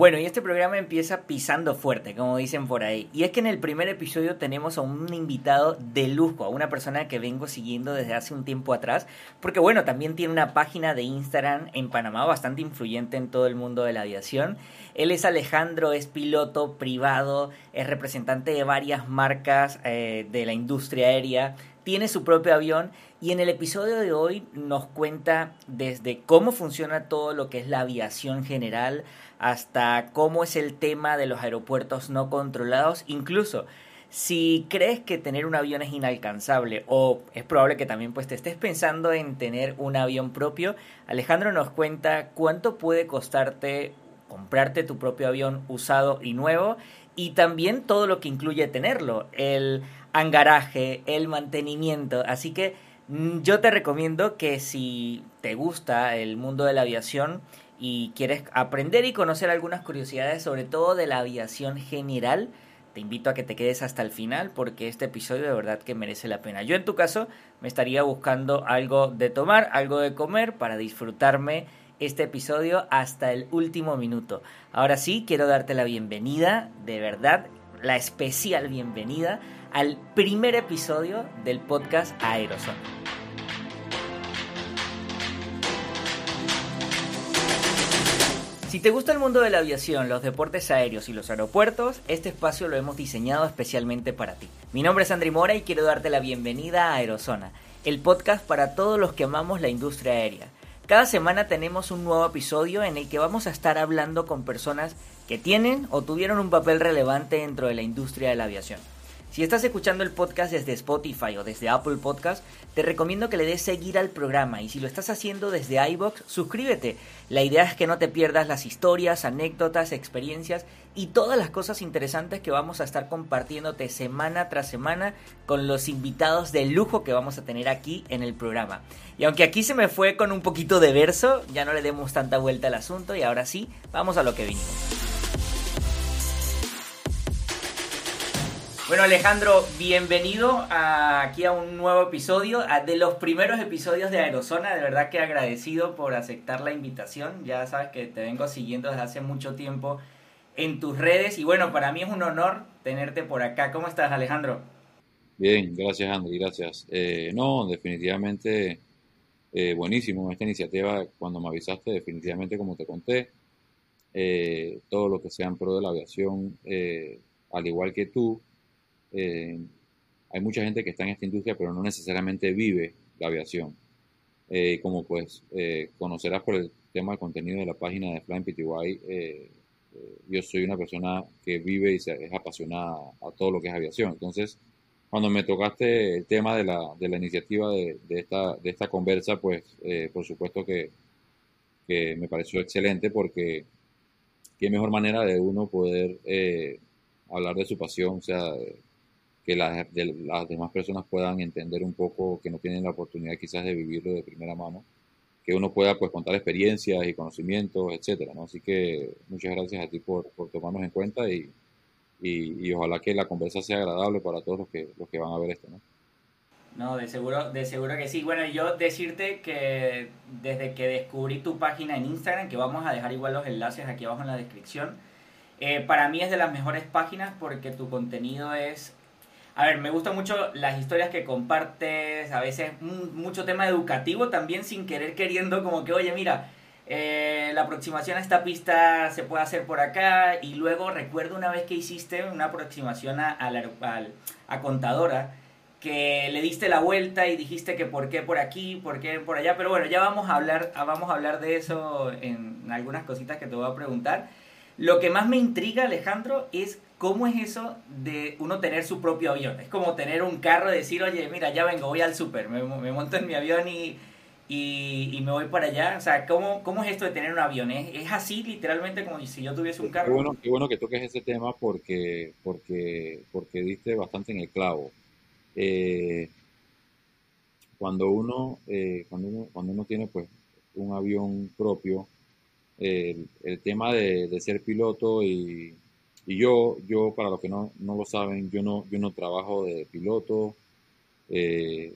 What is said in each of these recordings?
Bueno, y este programa empieza pisando fuerte, como dicen por ahí. Y es que en el primer episodio tenemos a un invitado de lujo, a una persona que vengo siguiendo desde hace un tiempo atrás, porque bueno, también tiene una página de Instagram en Panamá bastante influyente en todo el mundo de la aviación. Él es Alejandro, es piloto privado, es representante de varias marcas eh, de la industria aérea, tiene su propio avión y en el episodio de hoy nos cuenta desde cómo funciona todo lo que es la aviación general hasta cómo es el tema de los aeropuertos no controlados, incluso si crees que tener un avión es inalcanzable o es probable que también pues te estés pensando en tener un avión propio, Alejandro nos cuenta cuánto puede costarte comprarte tu propio avión usado y nuevo y también todo lo que incluye tenerlo, el hangaraje, el mantenimiento, así que mm, yo te recomiendo que si te gusta el mundo de la aviación, y quieres aprender y conocer algunas curiosidades, sobre todo de la aviación general, te invito a que te quedes hasta el final porque este episodio de verdad que merece la pena. Yo en tu caso me estaría buscando algo de tomar, algo de comer para disfrutarme este episodio hasta el último minuto. Ahora sí, quiero darte la bienvenida, de verdad, la especial bienvenida al primer episodio del podcast Aerosol. Si te gusta el mundo de la aviación, los deportes aéreos y los aeropuertos, este espacio lo hemos diseñado especialmente para ti. Mi nombre es Andri Mora y quiero darte la bienvenida a Aerozona, el podcast para todos los que amamos la industria aérea. Cada semana tenemos un nuevo episodio en el que vamos a estar hablando con personas que tienen o tuvieron un papel relevante dentro de la industria de la aviación. Si estás escuchando el podcast desde Spotify o desde Apple Podcast, te recomiendo que le des seguir al programa y si lo estás haciendo desde iBox, suscríbete. La idea es que no te pierdas las historias, anécdotas, experiencias y todas las cosas interesantes que vamos a estar compartiéndote semana tras semana con los invitados de lujo que vamos a tener aquí en el programa. Y aunque aquí se me fue con un poquito de verso, ya no le demos tanta vuelta al asunto y ahora sí, vamos a lo que vinimos. Bueno, Alejandro, bienvenido aquí a un nuevo episodio, de los primeros episodios de Aerozona. De verdad que agradecido por aceptar la invitación. Ya sabes que te vengo siguiendo desde hace mucho tiempo en tus redes y bueno, para mí es un honor tenerte por acá. ¿Cómo estás, Alejandro? Bien, gracias, Andy, gracias. Eh, no, definitivamente eh, buenísimo esta iniciativa. Cuando me avisaste, definitivamente, como te conté, eh, todo lo que sea en pro de la aviación, al igual que tú, eh, hay mucha gente que está en esta industria, pero no necesariamente vive la aviación. Eh, como pues eh, conocerás por el tema del contenido de la página de Flying PTY, yo soy una persona que vive y se, es apasionada a todo lo que es aviación. Entonces, cuando me tocaste el tema de la, de la iniciativa de, de, esta, de esta conversa, pues por supuesto que, que, me pareció excelente porque qué mejor manera de uno poder hablar de su pasión, o sea, que las, las demás personas puedan entender un poco, que no tienen la oportunidad quizás de vivirlo de primera mano, que uno pueda pues contar experiencias y conocimientos, etcétera, ¿no? Así que muchas gracias a ti por, por tomarnos en cuenta y, y, ojalá que la conversa sea agradable para todos los que, los que van a ver esto, ¿no? No, de seguro, de seguro que sí. Bueno, yo decirte que desde que descubrí tu página en Instagram, que vamos a dejar igual los enlaces aquí abajo en la descripción, eh, para mí es de las mejores páginas porque tu contenido es a ver, me gustan mucho las historias que compartes, a veces mucho tema educativo también sin querer queriendo como que, oye, mira, eh, la aproximación a esta pista se puede hacer por acá y luego recuerdo una vez que hiciste una aproximación a, a, contadora que le diste la vuelta y dijiste que por qué por aquí, por qué por allá, pero bueno, ya vamos a hablar, vamos a hablar de eso en algunas cositas que te voy a preguntar. Lo que más me intriga, Alejandro, es cómo es eso de uno tener su propio avión. Es como tener un carro, decir, oye, mira, ya vengo, voy al súper, me, monto en mi avión y, y, me voy para allá. O sea, ¿cómo, cómo es esto de tener un avión? ¿Es, así literalmente como si yo tuviese un carro? Qué bueno, qué bueno que toques ese tema porque, porque, porque diste bastante en el clavo. Eh, cuando uno, eh, cuando uno, cuando uno tiene pues un avión propio, el, tema de, ser piloto y, yo, yo para los que no, lo saben, yo no, yo no trabajo de piloto. Eh,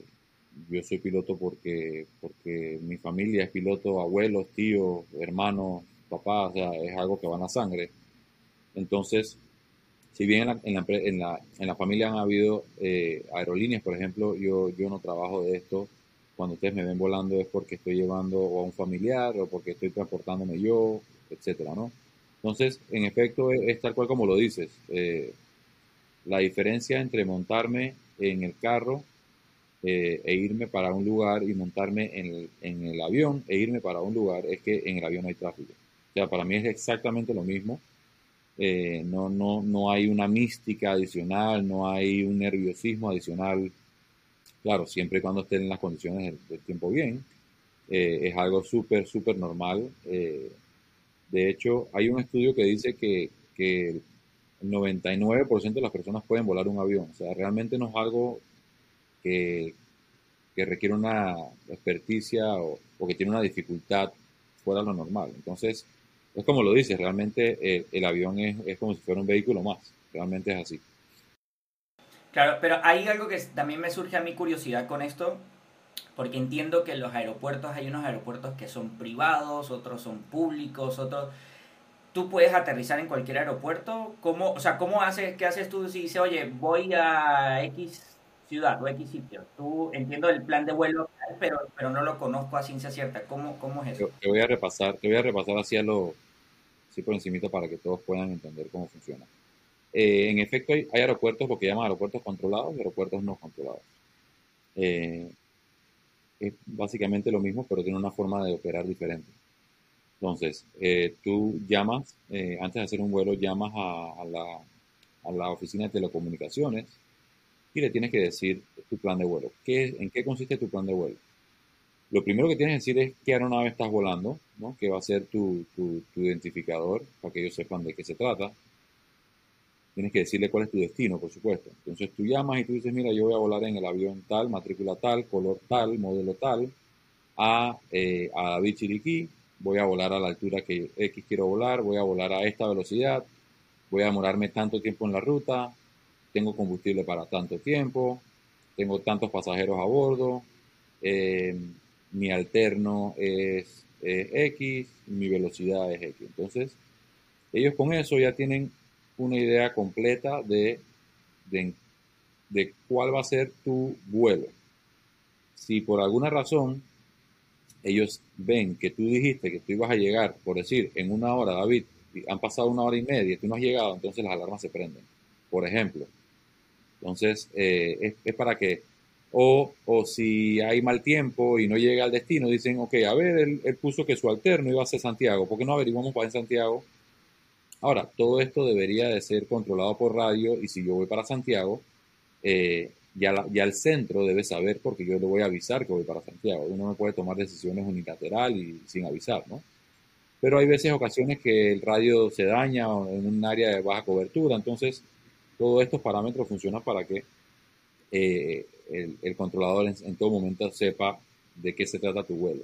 yo soy piloto porque, porque mi familia es piloto, abuelos, tíos, hermanos, papás, o sea, es algo que va en la sangre. Entonces, si bien en la, en la, en la, familia han habido eh, aerolíneas, por ejemplo, yo, yo no trabajo de esto. Cuando ustedes me ven volando es porque estoy llevando a un familiar o porque estoy transportándome yo, etcétera, ¿no? Entonces, en efecto, es, tal cual como lo dices. Eh, la diferencia entre montarme en el carro eh, e irme para un lugar y montarme en el, avión e irme para un lugar es que en el avión hay tráfico. O sea, para mí es exactamente lo mismo eh, no, no, no hay una mística adicional, no hay un nerviosismo adicional. Claro, siempre y cuando estén en las condiciones del, tiempo bien, es algo súper, súper normal. De hecho, hay un estudio que dice que, el 99% de las personas pueden volar un avión. O sea, realmente no es algo que, requiere una experticia o, o, que tiene una dificultad fuera de lo normal. Entonces, es como lo dices, realmente eh, el avión es, es, como si fuera un vehículo más, realmente es así. Claro, pero hay algo que también me surge a mi curiosidad con esto, porque entiendo que los aeropuertos hay unos aeropuertos que son privados, otros son públicos, otros... Tú puedes aterrizar en cualquier aeropuerto, ¿cómo, o sea, ¿cómo haces, qué haces tú si dices, oye, voy a X ciudad o X sitio? Tú entiendo el plan de vuelo, pero, pero no lo conozco a ciencia cierta. ¿Cómo, cómo es eso? Te voy a repasar, te voy a repasar hacia lo, así por encimita para que todos puedan entender cómo funciona. Eh, en efecto, hay, aeropuertos, lo que llaman aeropuertos controlados y aeropuertos no controlados. Eh, es básicamente lo mismo, pero tiene una forma de operar diferente. Entonces, eh, tú llamas, antes de hacer un vuelo, llamas a, la, a, oficina de telecomunicaciones y le tienes que decir tu plan de vuelo. ¿Qué, ¿En qué consiste tu plan de vuelo? Lo primero que tienes que decir es qué aeronave estás volando, ¿no? que va a ser tu, tu, identificador para que ellos sepan de qué se trata. Tienes que decirle cuál es tu destino, por supuesto. Entonces tú llamas y tú dices, mira, yo voy a volar en el avión tal, matrícula tal, color tal, modelo tal, a, eh, David Chiriquí, voy a volar a la altura que X quiero volar, voy a volar a esta velocidad, voy a demorarme tanto tiempo en la ruta, tengo combustible para tanto tiempo, tengo tantos pasajeros a bordo, eh, mi alterno es, X, mi velocidad es X. Entonces, ellos con eso ya tienen una idea completa de, de, cuál va a ser tu vuelo. Si por alguna razón ellos ven que tú dijiste que tú ibas a llegar, por decir, en una hora, David, han pasado una hora y media y tú no has llegado, entonces las alarmas se prenden, por ejemplo. Entonces, eh, es, para que o, o, si hay mal tiempo y no llega al destino, dicen, ok, a ver, él, puso que su alterno iba a ser Santiago, ¿por qué no averiguamos para en Santiago? Ahora, todo esto debería de ser controlado por radio y si yo voy para Santiago, eh, ya, ya el centro debe saber porque yo le voy a avisar que voy para Santiago. Uno no puede tomar decisiones unilateral y sin avisar, ¿no? Pero hay veces, ocasiones que el radio se daña en un área de baja cobertura, entonces todos estos parámetros funcionan para que eh, el, controlador en, todo momento sepa de qué se trata tu vuelo.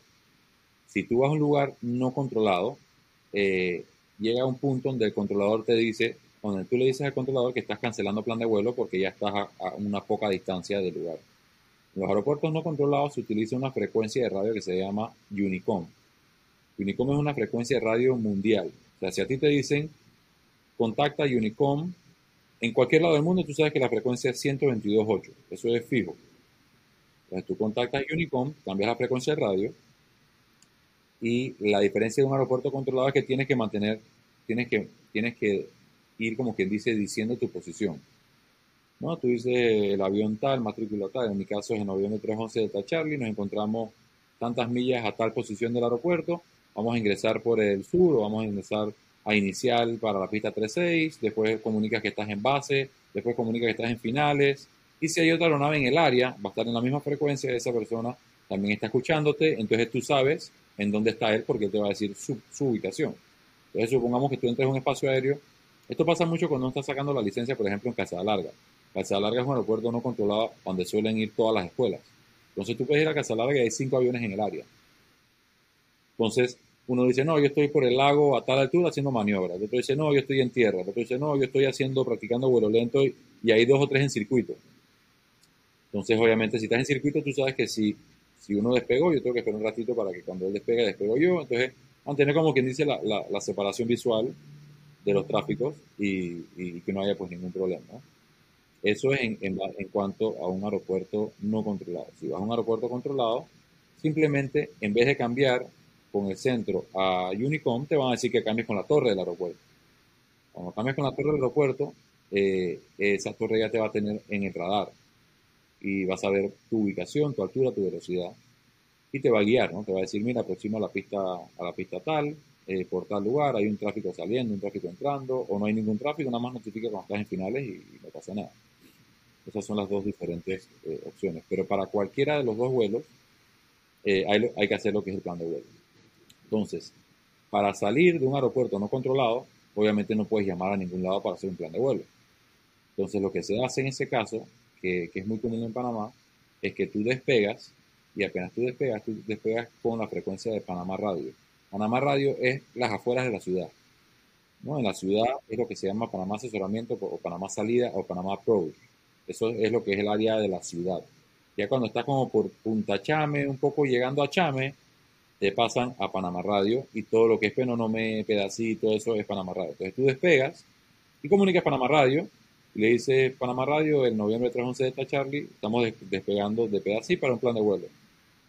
Si tú vas a un lugar no controlado, eh, llega un punto donde el controlador te dice, donde tú le dices al controlador que estás cancelando plan de vuelo porque ya estás a, una poca distancia del lugar. En los aeropuertos no controlados se utiliza una frecuencia de radio que se llama Unicom. Unicom es una frecuencia de radio mundial. O sea, si a ti te dicen, contacta Unicom en cualquier lado del mundo tú sabes que la frecuencia es 122.8, eso es fijo. Entonces tú contactas Unicom, cambias la frecuencia de radio y la diferencia de un aeropuerto controlado es que tienes que mantener, tienes que, tienes que ir como quien dice diciendo tu posición. ¿no? Tú dices el avión tal, matrícula tal, en mi caso es avión de 311 de Charlie, nos encontramos tantas millas a tal posición del aeropuerto, vamos a ingresar por el sur o vamos a ingresar a inicial para la pista 3.6, después comunicas que estás en base, después comunicas que estás en finales, y si hay otra aeronave en el área, va a estar en la misma frecuencia, esa persona también está escuchándote, entonces tú sabes en dónde está él porque te va a decir su, ubicación. Entonces supongamos que tú entres en un espacio aéreo, esto pasa mucho cuando estás sacando la licencia, por ejemplo, en Casa Larga. Casa Larga es un aeropuerto no controlado donde suelen ir todas las escuelas. Entonces tú puedes ir a Casa Larga y hay cinco aviones en el área. Entonces, uno dice, no, yo estoy por el lago a tal altura haciendo maniobras. El otro dice, no, yo estoy en tierra. El otro dice, no, yo estoy haciendo, practicando vuelo lento y, hay dos o tres en circuito. Entonces, obviamente, si estás en circuito, tú sabes que si, si uno despegó, yo tengo que esperar un ratito para que cuando él despegue, despego yo. Entonces, mantener como quien dice la, la, separación visual de los tráficos y, que no haya pues ningún problema. Eso es en, en, en, cuanto a un aeropuerto no controlado. Si vas a un aeropuerto controlado, simplemente en vez de cambiar con el centro a Unicom, te van a decir que cambies con la torre del aeropuerto. Cuando cambias con la torre del aeropuerto, eh, esa torre ya te va a tener en el radar y vas a ver tu ubicación, tu altura, tu velocidad y te va a guiar, ¿no? Te va a decir, mira, a la pista, a la pista tal, eh, por tal lugar, hay un tráfico saliendo, un tráfico entrando, o no hay ningún tráfico, nada más notifica cuando estás en finales y, no pasa nada. Esas son las dos diferentes eh, opciones. Pero para cualquiera de los dos vuelos, hay, hay que hacer lo que es el plan de vuelo. Entonces, para salir de un aeropuerto no controlado, obviamente no puedes llamar a ningún lado para hacer un plan de vuelo. Entonces, lo que se hace en ese caso, que, es muy común en Panamá, es que tú despegas y apenas tú despegas, tú despegas con la frecuencia de Panamá Radio. Panamá Radio es las afueras de la ciudad. ¿no? En la ciudad es lo que se llama Panamá Asesoramiento o Panamá Salida o Panamá Approach. Eso es lo que es el área de la ciudad. Ya cuando estás como por Punta Chame, un poco llegando a Chame, te pasan a Panamá Radio y todo lo que es Penonome, Pedacito, eso es Panamá Radio. Entonces tú despegas y comunicas Panamá Radio y le dices Panamá Radio, el noviembre 311 de esta Charlie, estamos despegando de Pedacito para un plan de vuelo.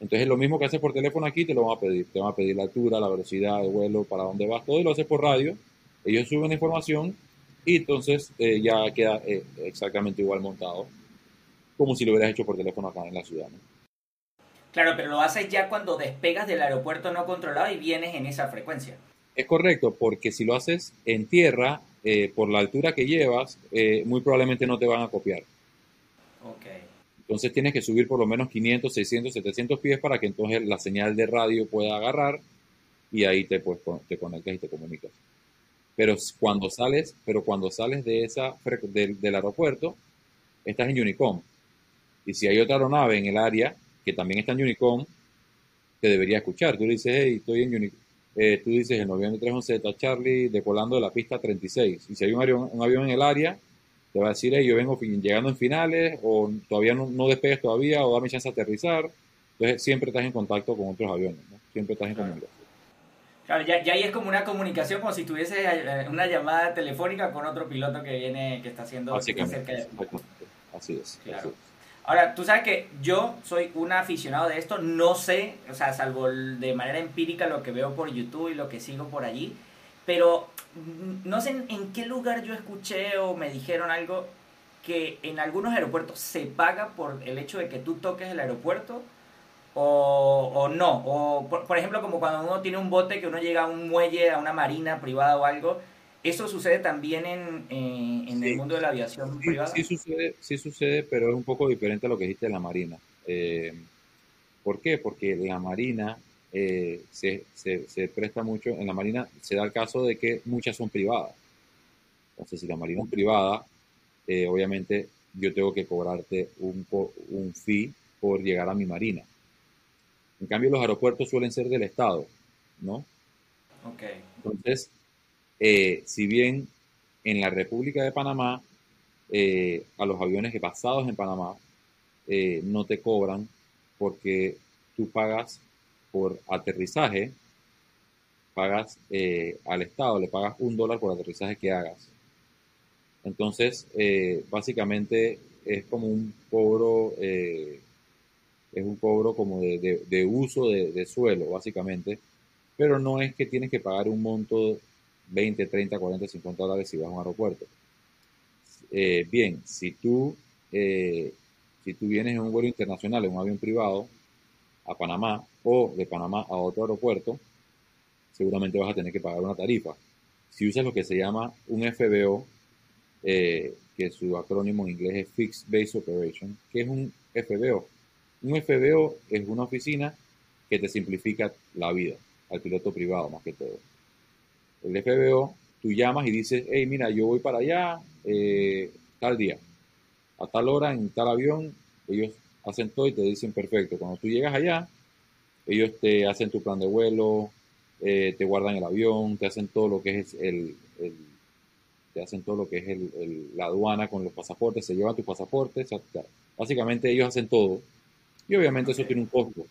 Entonces lo mismo que haces por teléfono aquí te lo van a pedir. Te van a pedir la altura, la velocidad de vuelo, para dónde vas, todo y lo haces por radio. Ellos suben la información y entonces eh, ya queda eh, exactamente igual montado, como si lo hubieras hecho por teléfono acá en la ciudad. Claro, pero lo haces ya cuando despegas del aeropuerto no controlado y vienes en esa frecuencia. Es correcto, porque si lo haces en tierra, eh, por la altura que llevas, muy probablemente no te van a copiar. Ok. Entonces tienes que subir por lo menos 500, 600, 700 pies para que entonces la señal de radio pueda agarrar y ahí te, pues, te conectas y te comunicas. Pero cuando sales, pero cuando sales de esa, del, del aeropuerto, estás en Unicom. Y si hay otra aeronave en el área, que también está en Unicom, te debería escuchar. Tú dices, hey, estoy en Unicom. Eh, tú dices, en noviembre 311 está Charlie decolando de la pista 36. Y si hay un avión, un avión en el área, te va a decir, hey, yo vengo llegando en finales, o todavía no, no despegues todavía, o dame chance de aterrizar. Entonces, siempre estás en contacto con otros aviones, ¿no? Siempre estás en comunicación. Claro, ya, ya ahí es como una comunicación, como si tuviese eh, una llamada telefónica con otro piloto que viene, que está haciendo cerca de... Así es. Así es. Ahora, tú sabes que yo soy un aficionado de esto, no sé, o sea, salvo de manera empírica lo que veo por YouTube y lo que sigo por allí, pero no sé en, qué lugar yo escuché o me dijeron algo que en algunos aeropuertos se paga por el hecho de que tú toques el aeropuerto o, o no. O por, por, ejemplo, como cuando uno tiene un bote que uno llega a un muelle, a una marina privada o algo, ¿Eso sucede también en, eh, en el mundo de la aviación privada? Sí sucede, sí sucede, pero es un poco diferente a lo que dijiste de la Marina. Eh, ¿Por qué? Porque la Marina eh, se, se, se, presta mucho, en la Marina se da el caso de que muchas son privadas. Entonces, si la Marina es privada, obviamente yo tengo que cobrarte un, un fee por llegar a mi Marina. En cambio, los aeropuertos suelen ser del Estado, ¿no? Ok. Entonces, eh, si bien en la República de Panamá, eh, a los aviones basados en Panamá eh, no te cobran porque tú pagas por aterrizaje, pagas al Estado, le pagas un dólar por aterrizaje que hagas. Entonces, básicamente es como un cobro, es un cobro como de, uso de, de, suelo, básicamente, pero no es que tienes que pagar un monto 20, 30, 40, 50 dólares si vas a un aeropuerto. Eh, bien, si tú, eh, si tú vienes en un vuelo internacional, en un avión privado, a Panamá o de Panamá a otro aeropuerto, seguramente vas a tener que pagar una tarifa. Si usas lo que se llama un FBO, eh, que su acrónimo en inglés es Fixed Base Operation, ¿qué es un FBO? Un FBO es una oficina que te simplifica la vida al piloto privado más que todo el FBO, tú llamas y dices, hey, mira, yo voy para allá eh, tal día, a tal hora, en tal avión, ellos hacen todo y te dicen, perfecto, cuando tú llegas allá, ellos te hacen tu plan de vuelo, eh, te guardan el avión, te hacen todo lo que es el, te hacen todo lo que es el, la aduana con los pasaportes, se llevan tus pasaportes, básicamente ellos hacen todo y obviamente eso tiene un costo.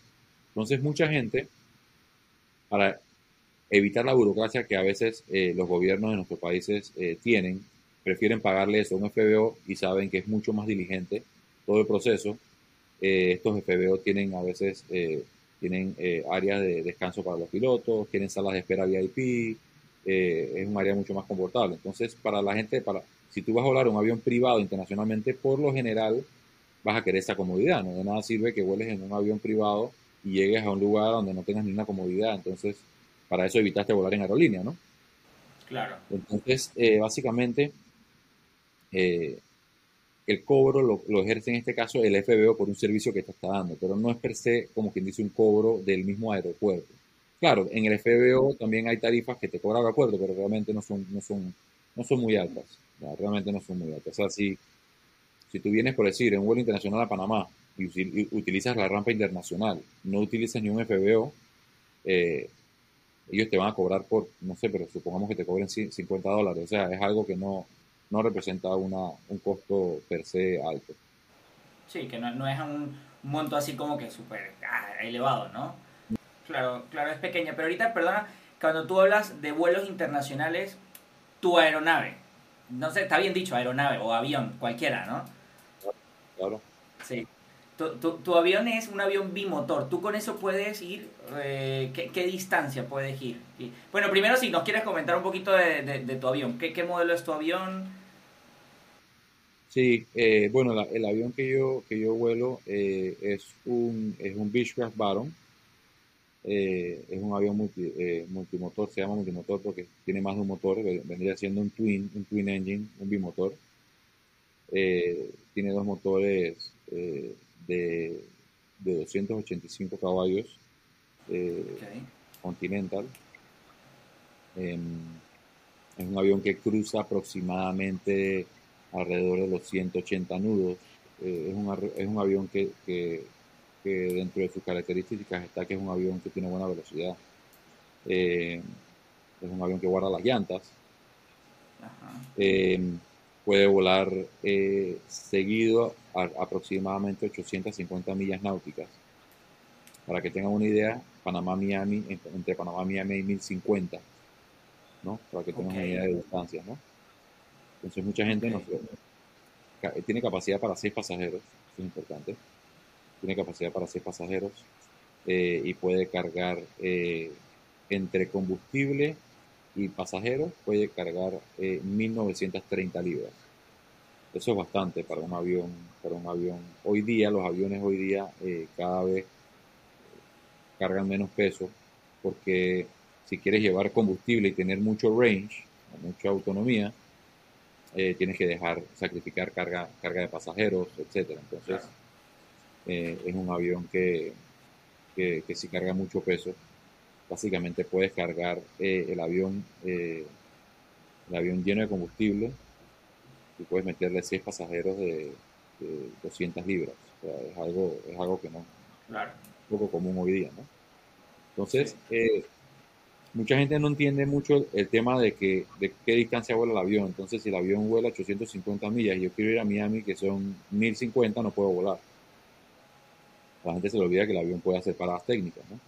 Entonces mucha gente, para evitar la burocracia que a veces eh, los gobiernos de nuestros países eh, tienen, prefieren pagarle eso a un FBO y saben que es mucho más diligente todo el proceso. Eh, estos FBO tienen a veces tienen áreas de descanso para los pilotos, tienen salas de espera VIP, es un área mucho más confortable. Entonces, para la gente, para si tú vas a volar un avión privado internacionalmente, por lo general vas a querer esa comodidad. No de nada sirve que vueles en un avión privado y llegues a un lugar donde no tengas ninguna comodidad. Entonces, para eso evitaste volar en aerolínea, ¿no? Claro. Entonces, eh, básicamente, eh, el cobro lo, ejerce en este caso el FBO por un servicio que te está dando, pero no es per se como quien dice un cobro del mismo aeropuerto. Claro, en el FBO también hay tarifas que te cobra el aeropuerto, pero realmente no son, no son, no son muy altas. realmente no son muy altas. O sea, si, si tú vienes por decir en un vuelo internacional a Panamá y, utilizas la rampa internacional, no utilizas ni un FBO, eh, ellos te van a cobrar por, no sé, pero supongamos que te cobren 50 dólares. O sea, es algo que no, no representa una, un costo per se alto. Sí, que no, no es un monto así como que súper ah, elevado, ¿no? Claro, claro, es pequeña. Pero ahorita, perdona, cuando tú hablas de vuelos internacionales, tu aeronave, no sé, está bien dicho, aeronave o avión, cualquiera, ¿no? Claro. Sí. Tu, avión es un avión bimotor. ¿Tú con eso puedes ir? Eh, ¿qué, distancia puedes ir? bueno, primero si nos quieres comentar un poquito de, tu avión. ¿Qué, modelo es tu avión? Sí, eh, bueno, el avión que yo, que yo vuelo eh, es un, es un Beechcraft Baron. es un avión multimotor, se llama multimotor porque tiene más de un motor, vendría siendo un twin, un twin engine, un bimotor. tiene dos motores de, 285 caballos eh, Continental. Em, es un avión que cruza aproximadamente alrededor de los 180 nudos. Eh, es, un, es, un, avión que, que, dentro de sus características está que es un avión que tiene buena velocidad. Eh, es un avión que guarda las llantas. Em, puede volar seguido aproximadamente 850 millas náuticas. Para que tengan una idea, Panamá-Miami, entre Panamá-Miami y 1050, ¿no? Para que tengan una idea de distancia, ¿no? Entonces mucha gente tiene capacidad para seis pasajeros, eso es importante. Tiene capacidad para seis pasajeros eh, y puede cargar eh, entre combustible y pasajeros, puede cargar 1930 eh, libras. Eso es bastante para un avión, para un avión. Hoy día, los aviones hoy día eh, cada vez cargan menos peso porque si quieres llevar combustible y tener mucho range, mucha autonomía, eh, tienes que dejar, sacrificar carga, carga de pasajeros, etcétera. Entonces, eh, es un avión que, que, si carga mucho peso, básicamente puedes cargar el avión, el avión lleno de combustible y puedes meterle 6 pasajeros de, 200 libras. es algo, es algo que no claro. es poco común hoy día, ¿no? Entonces, eh, mucha gente no entiende mucho el tema de que de qué distancia vuela el avión. Entonces, si el avión vuela 850 millas y yo quiero ir a Miami, que son 1050, no puedo volar. La gente se le olvida que el avión puede hacer paradas técnicas, ¿no?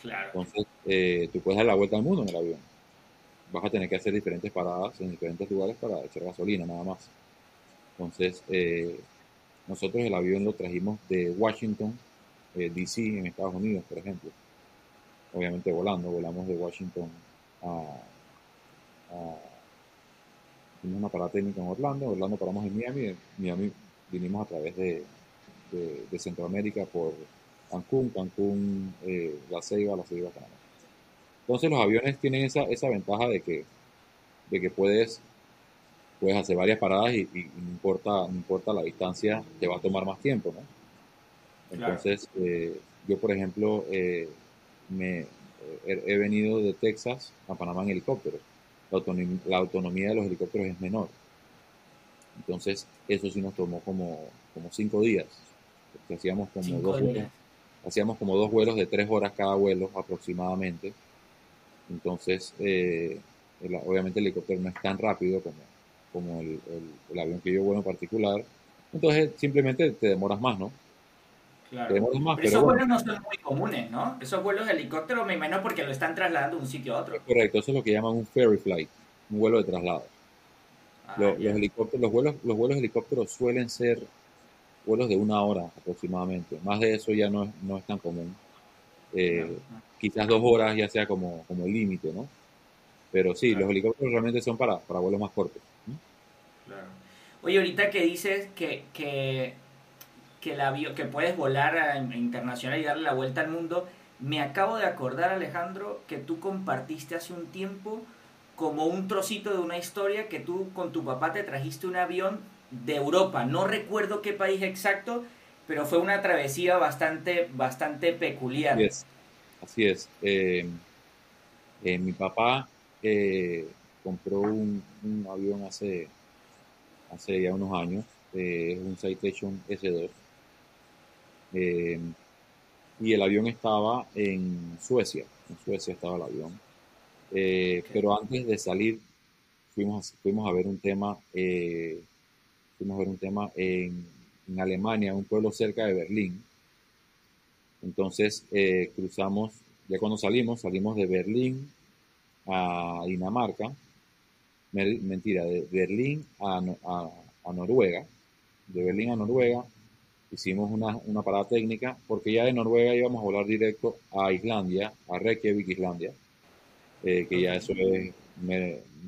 Claro. Entonces, eh, tú puedes dar la vuelta al mundo en el avión vas a tener que hacer diferentes paradas en diferentes lugares para echar gasolina, nada más. Entonces, eh, nosotros el avión lo trajimos de Washington, eh, D.C., en Estados Unidos, por ejemplo. Obviamente volando, volamos de Washington a, a una parada técnica en Orlando, Orlando paramos en Miami, en Miami vinimos a través de, de, Centroamérica por Cancún, Cancún, eh, La Ceiba, La Ceiba, Panamá. Entonces los aviones tienen esa, esa ventaja de que, de que puedes, puedes hacer varias paradas y, no, importa, no importa la distancia, te va a tomar más tiempo, ¿no? Entonces, eh, yo por ejemplo, eh, me, he, venido de Texas a Panamá en helicóptero. La autonomía, de los helicópteros es menor. Entonces, eso sí nos tomó como, como cinco días. Porque hacíamos como dos hacíamos como dos vuelos de tres horas cada vuelo aproximadamente entonces, eh, obviamente el helicóptero no es tan rápido como, como el, avión que yo vuelo en particular. Entonces, simplemente te demoras más, ¿no? Claro. pero, esos vuelos no son muy comunes, ¿no? Esos vuelos de helicóptero me imagino porque lo están trasladando de un sitio a otro. Correcto, eso es lo que llaman un ferry flight, un vuelo de traslado. Ah, los, helicópteros, los vuelos, los vuelos helicópteros suelen ser vuelos de una hora aproximadamente. Más de eso ya no es, no es tan común. Eh, quizás dos horas ya sea como, como límite, ¿no? Pero sí, los helicópteros realmente son para, para vuelos más cortos. Claro. Oye, ahorita que dices que, que, que, el avión, que puedes volar a, internacional y darle la vuelta al mundo, me acabo de acordar, Alejandro, que tú compartiste hace un tiempo como un trocito de una historia que tú con tu papá te trajiste un avión de Europa. No recuerdo qué país exacto, pero fue una travesía bastante, bastante peculiar. Así es. Eh, eh, mi papá eh, compró un, avión hace, hace ya unos años, es un Citation S2. Y el avión estaba en Suecia, en Suecia estaba el avión. Pero antes de salir, fuimos, fuimos a ver un tema, fuimos a ver un tema en, en Alemania, un pueblo cerca de Berlín. Entonces eh, cruzamos, ya cuando salimos, salimos de Berlín a Dinamarca, mentira, de Berlín a, Noruega, de Berlín a Noruega, hicimos una, una, parada técnica, porque ya de Noruega íbamos a volar directo a Islandia, a Reykjavik, Islandia, eh, que ya eso es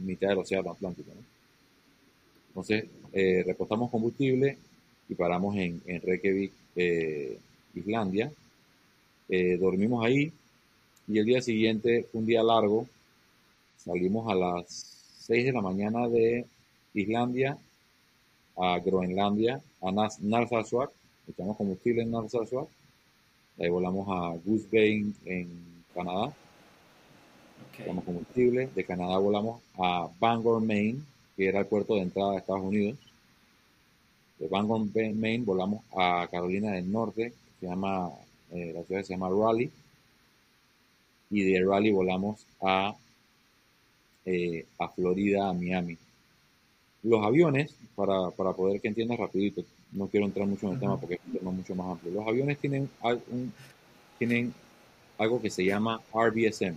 mitad del océano Atlántico. Entonces, eh, repostamos combustible y paramos en, Reykjavik, eh, Islandia. Eh, dormimos ahí y el día siguiente, un día largo, salimos a las 6 de la mañana de Islandia a Groenlandia, a Narsarsuaq, echamos combustible en Narsarsuaq, ahí volamos a Goose Bay en Canadá, echamos combustible, de Canadá volamos a Bangor, Maine, que era el puerto de entrada de Estados Unidos, de Bangor, Maine, volamos a Carolina del Norte, se llama, eh, la ciudad se llama Raleigh, y de Raleigh volamos a, eh, a Florida, a Miami. Los aviones, para, para, poder que entiendas rapidito, no quiero entrar mucho en el tema porque es un tema mucho más amplio. Los aviones tienen, un, tienen algo que se llama RVSM,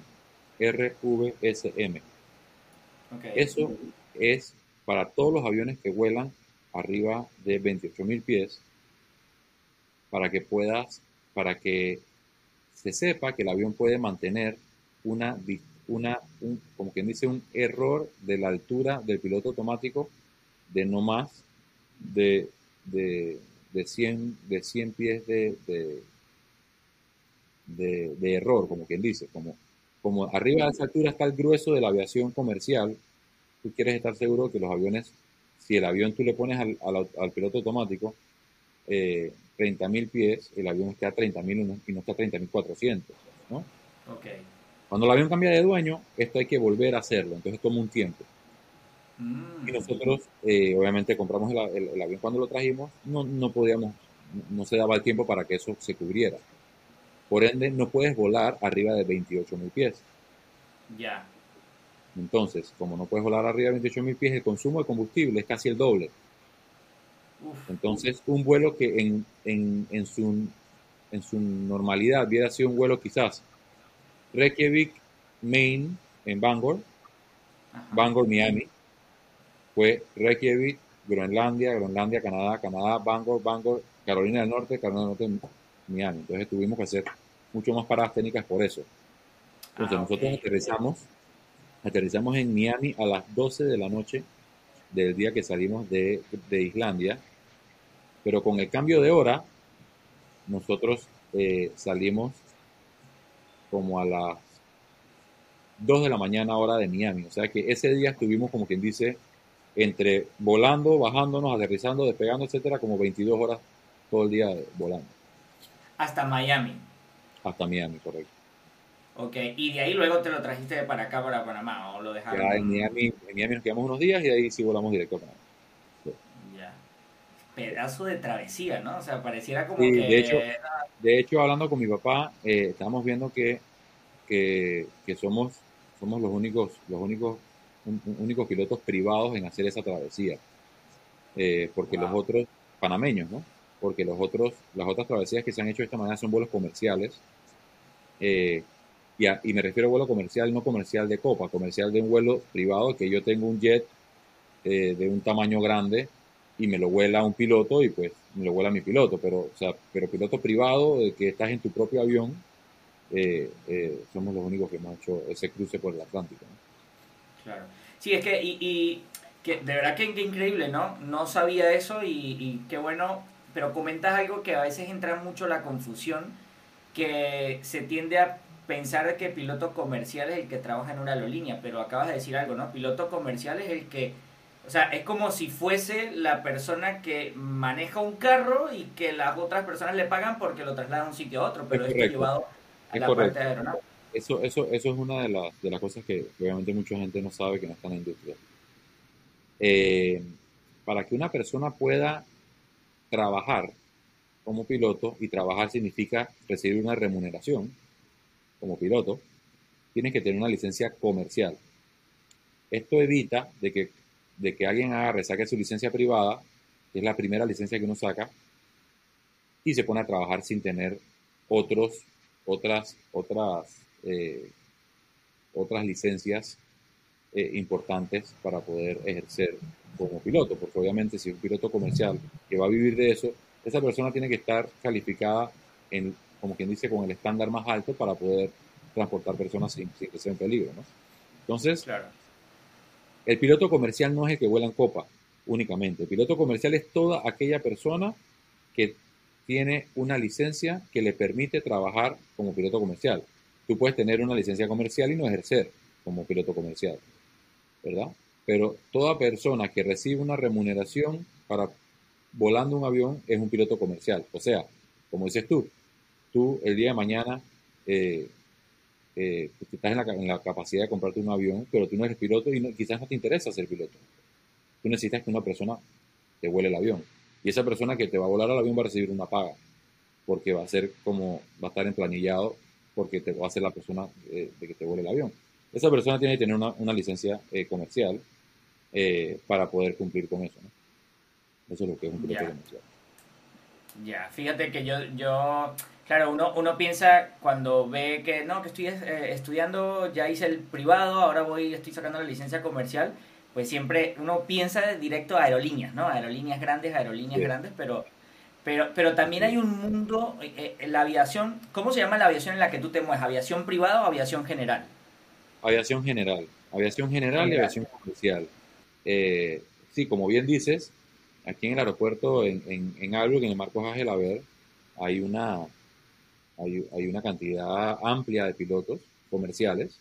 RVSM. Eso es para todos los aviones que vuelan arriba de 28.000 pies para que puedas, para que se sepa que el avión puede mantener una, una como quien dice, un error de la altura del piloto automático de no más de, de, 100, de 100 pies de, de, de, error, como quien dice, como, como arriba de esa altura está el grueso de la aviación comercial, tú quieres estar seguro que los aviones si el avión tú le pones al, al, piloto automático eh, 30.000 pies, el avión está a 30.000 y no está a 30.400, ¿no? Cuando el avión cambia de dueño, esto hay que volver a hacerlo, entonces toma un tiempo. Mm. Y nosotros, eh, obviamente, compramos el, el, avión cuando lo trajimos, no, no podíamos, no se daba el tiempo para que eso se cubriera. Por ende, no puedes volar arriba de 28.000 pies. Ya. Entonces, como no puedes volar arriba de 28.000 pies, el consumo de combustible es casi el doble. Entonces, un vuelo que en, en, en, su, en su normalidad hubiera sido un vuelo quizás Reykjavik, Maine, en Bangor, Bangor, Miami, fue Reykjavik, Groenlandia, Groenlandia, Canadá, Canadá, Bangor, Bangor, Carolina del Norte, Carolina del Norte, Miami. Entonces tuvimos que hacer mucho más paradas técnicas por eso. Entonces ah, nosotros aterrizamos Aterrizamos en Miami a las 12 de la noche del día que salimos de, Islandia, pero con el cambio de hora, nosotros eh, salimos como a las 2 de la mañana hora de Miami. O sea que ese día estuvimos, como quien dice, entre volando, bajándonos, aterrizando, despegando, etcétera, como 22 horas todo el día volando. Hasta Miami. Hasta Miami, correcto. Ok, y de ahí luego te lo trajiste para acá, para Panamá, o lo dejaron. Ya en Miami, en Miami nos quedamos unos días y de ahí sí volamos directo a Panamá. Ya. Pedazo de travesía, ¿no? O sea, pareciera como que. De hecho, de hecho, hablando con mi papá, eh, estamos viendo que, que, que, somos, somos los únicos, los únicos, únicos pilotos privados en hacer esa travesía. Eh, porque los otros, panameños, ¿no? porque los otros, las otras travesías que se han hecho de esta manera son vuelos comerciales. Eh, y, y, me refiero a vuelo comercial, no comercial de copa, comercial de un vuelo privado, que yo tengo un jet eh, de un tamaño grande y me lo vuela un piloto y pues me lo vuela mi piloto, pero, o sea, pero piloto privado, de que estás en tu propio avión, eh, eh, somos los únicos que hemos hecho ese cruce por el Atlántico. Claro. Sí, es que, y, que de verdad que, increíble, ¿no? No sabía eso y, y qué bueno, pero comentas algo que a veces entra mucho la confusión, que se tiende a pensar que piloto comercial es el que trabaja en una aerolínea, pero acabas de decir algo, ¿no? Piloto comercial es el que o sea, es como si fuese la persona que maneja un carro y que las otras personas le pagan porque lo trasladan de un sitio a otro, pero es, llevado a la parte de aeronáutica. Eso, eso, eso es una de, las, de las cosas que obviamente mucha gente no sabe que no está en la industria. Eh, para que una persona pueda trabajar como piloto, y trabajar significa recibir una remuneración como piloto, tienes que tener una licencia comercial. Esto evita de que de que alguien agarre, saque su licencia privada, que es la primera licencia que uno saca, y se pone a trabajar sin tener otros, otras, otras, eh, otras licencias eh, importantes para poder ejercer como piloto, porque obviamente si es un piloto comercial que va a vivir de eso, esa persona tiene que estar calificada en, como quien dice, con el estándar más alto para poder transportar personas sin, sin que sea un peligro, ¿no? Entonces, claro. El piloto comercial no es el que vuela en copa únicamente. El piloto comercial es toda aquella persona que tiene una licencia que le permite trabajar como piloto comercial. Tú puedes tener una licencia comercial y no ejercer como piloto comercial, ¿verdad? Pero toda persona que recibe una remuneración para volando un avión es un piloto comercial. O sea, como dices tú, tú el día de mañana eh, eh, estás en la, capacidad de comprarte un avión, pero tú no eres piloto y quizás no te interesa ser piloto. Tú necesitas que una persona te vuele el avión. Y esa persona que te va a volar al avión va a recibir una paga, porque va a ser como, va a estar emplanillado, porque te va a ser la persona eh, de que te vuele el avión. Esa persona tiene que tener una, licencia eh, comercial eh, para poder cumplir con eso. Eso es lo que es un piloto comercial. Ya, fíjate que yo, yo Claro, uno, uno piensa cuando ve que no, que estoy estudiando, ya hice el privado, ahora voy, estoy sacando la licencia comercial, pues siempre uno piensa directo a aerolíneas, ¿no? Aerolíneas grandes, aerolíneas grandes, pero, pero, pero también hay un mundo, eh, eh, la aviación, ¿cómo se llama la aviación en la que tú te mueves? ¿Aviación privada o aviación general? Aviación general, aviación general, y aviación comercial. sí, como bien dices, aquí en el aeropuerto, en, en, en en el Marcos Ángel Haber, hay una hay, una cantidad amplia de pilotos comerciales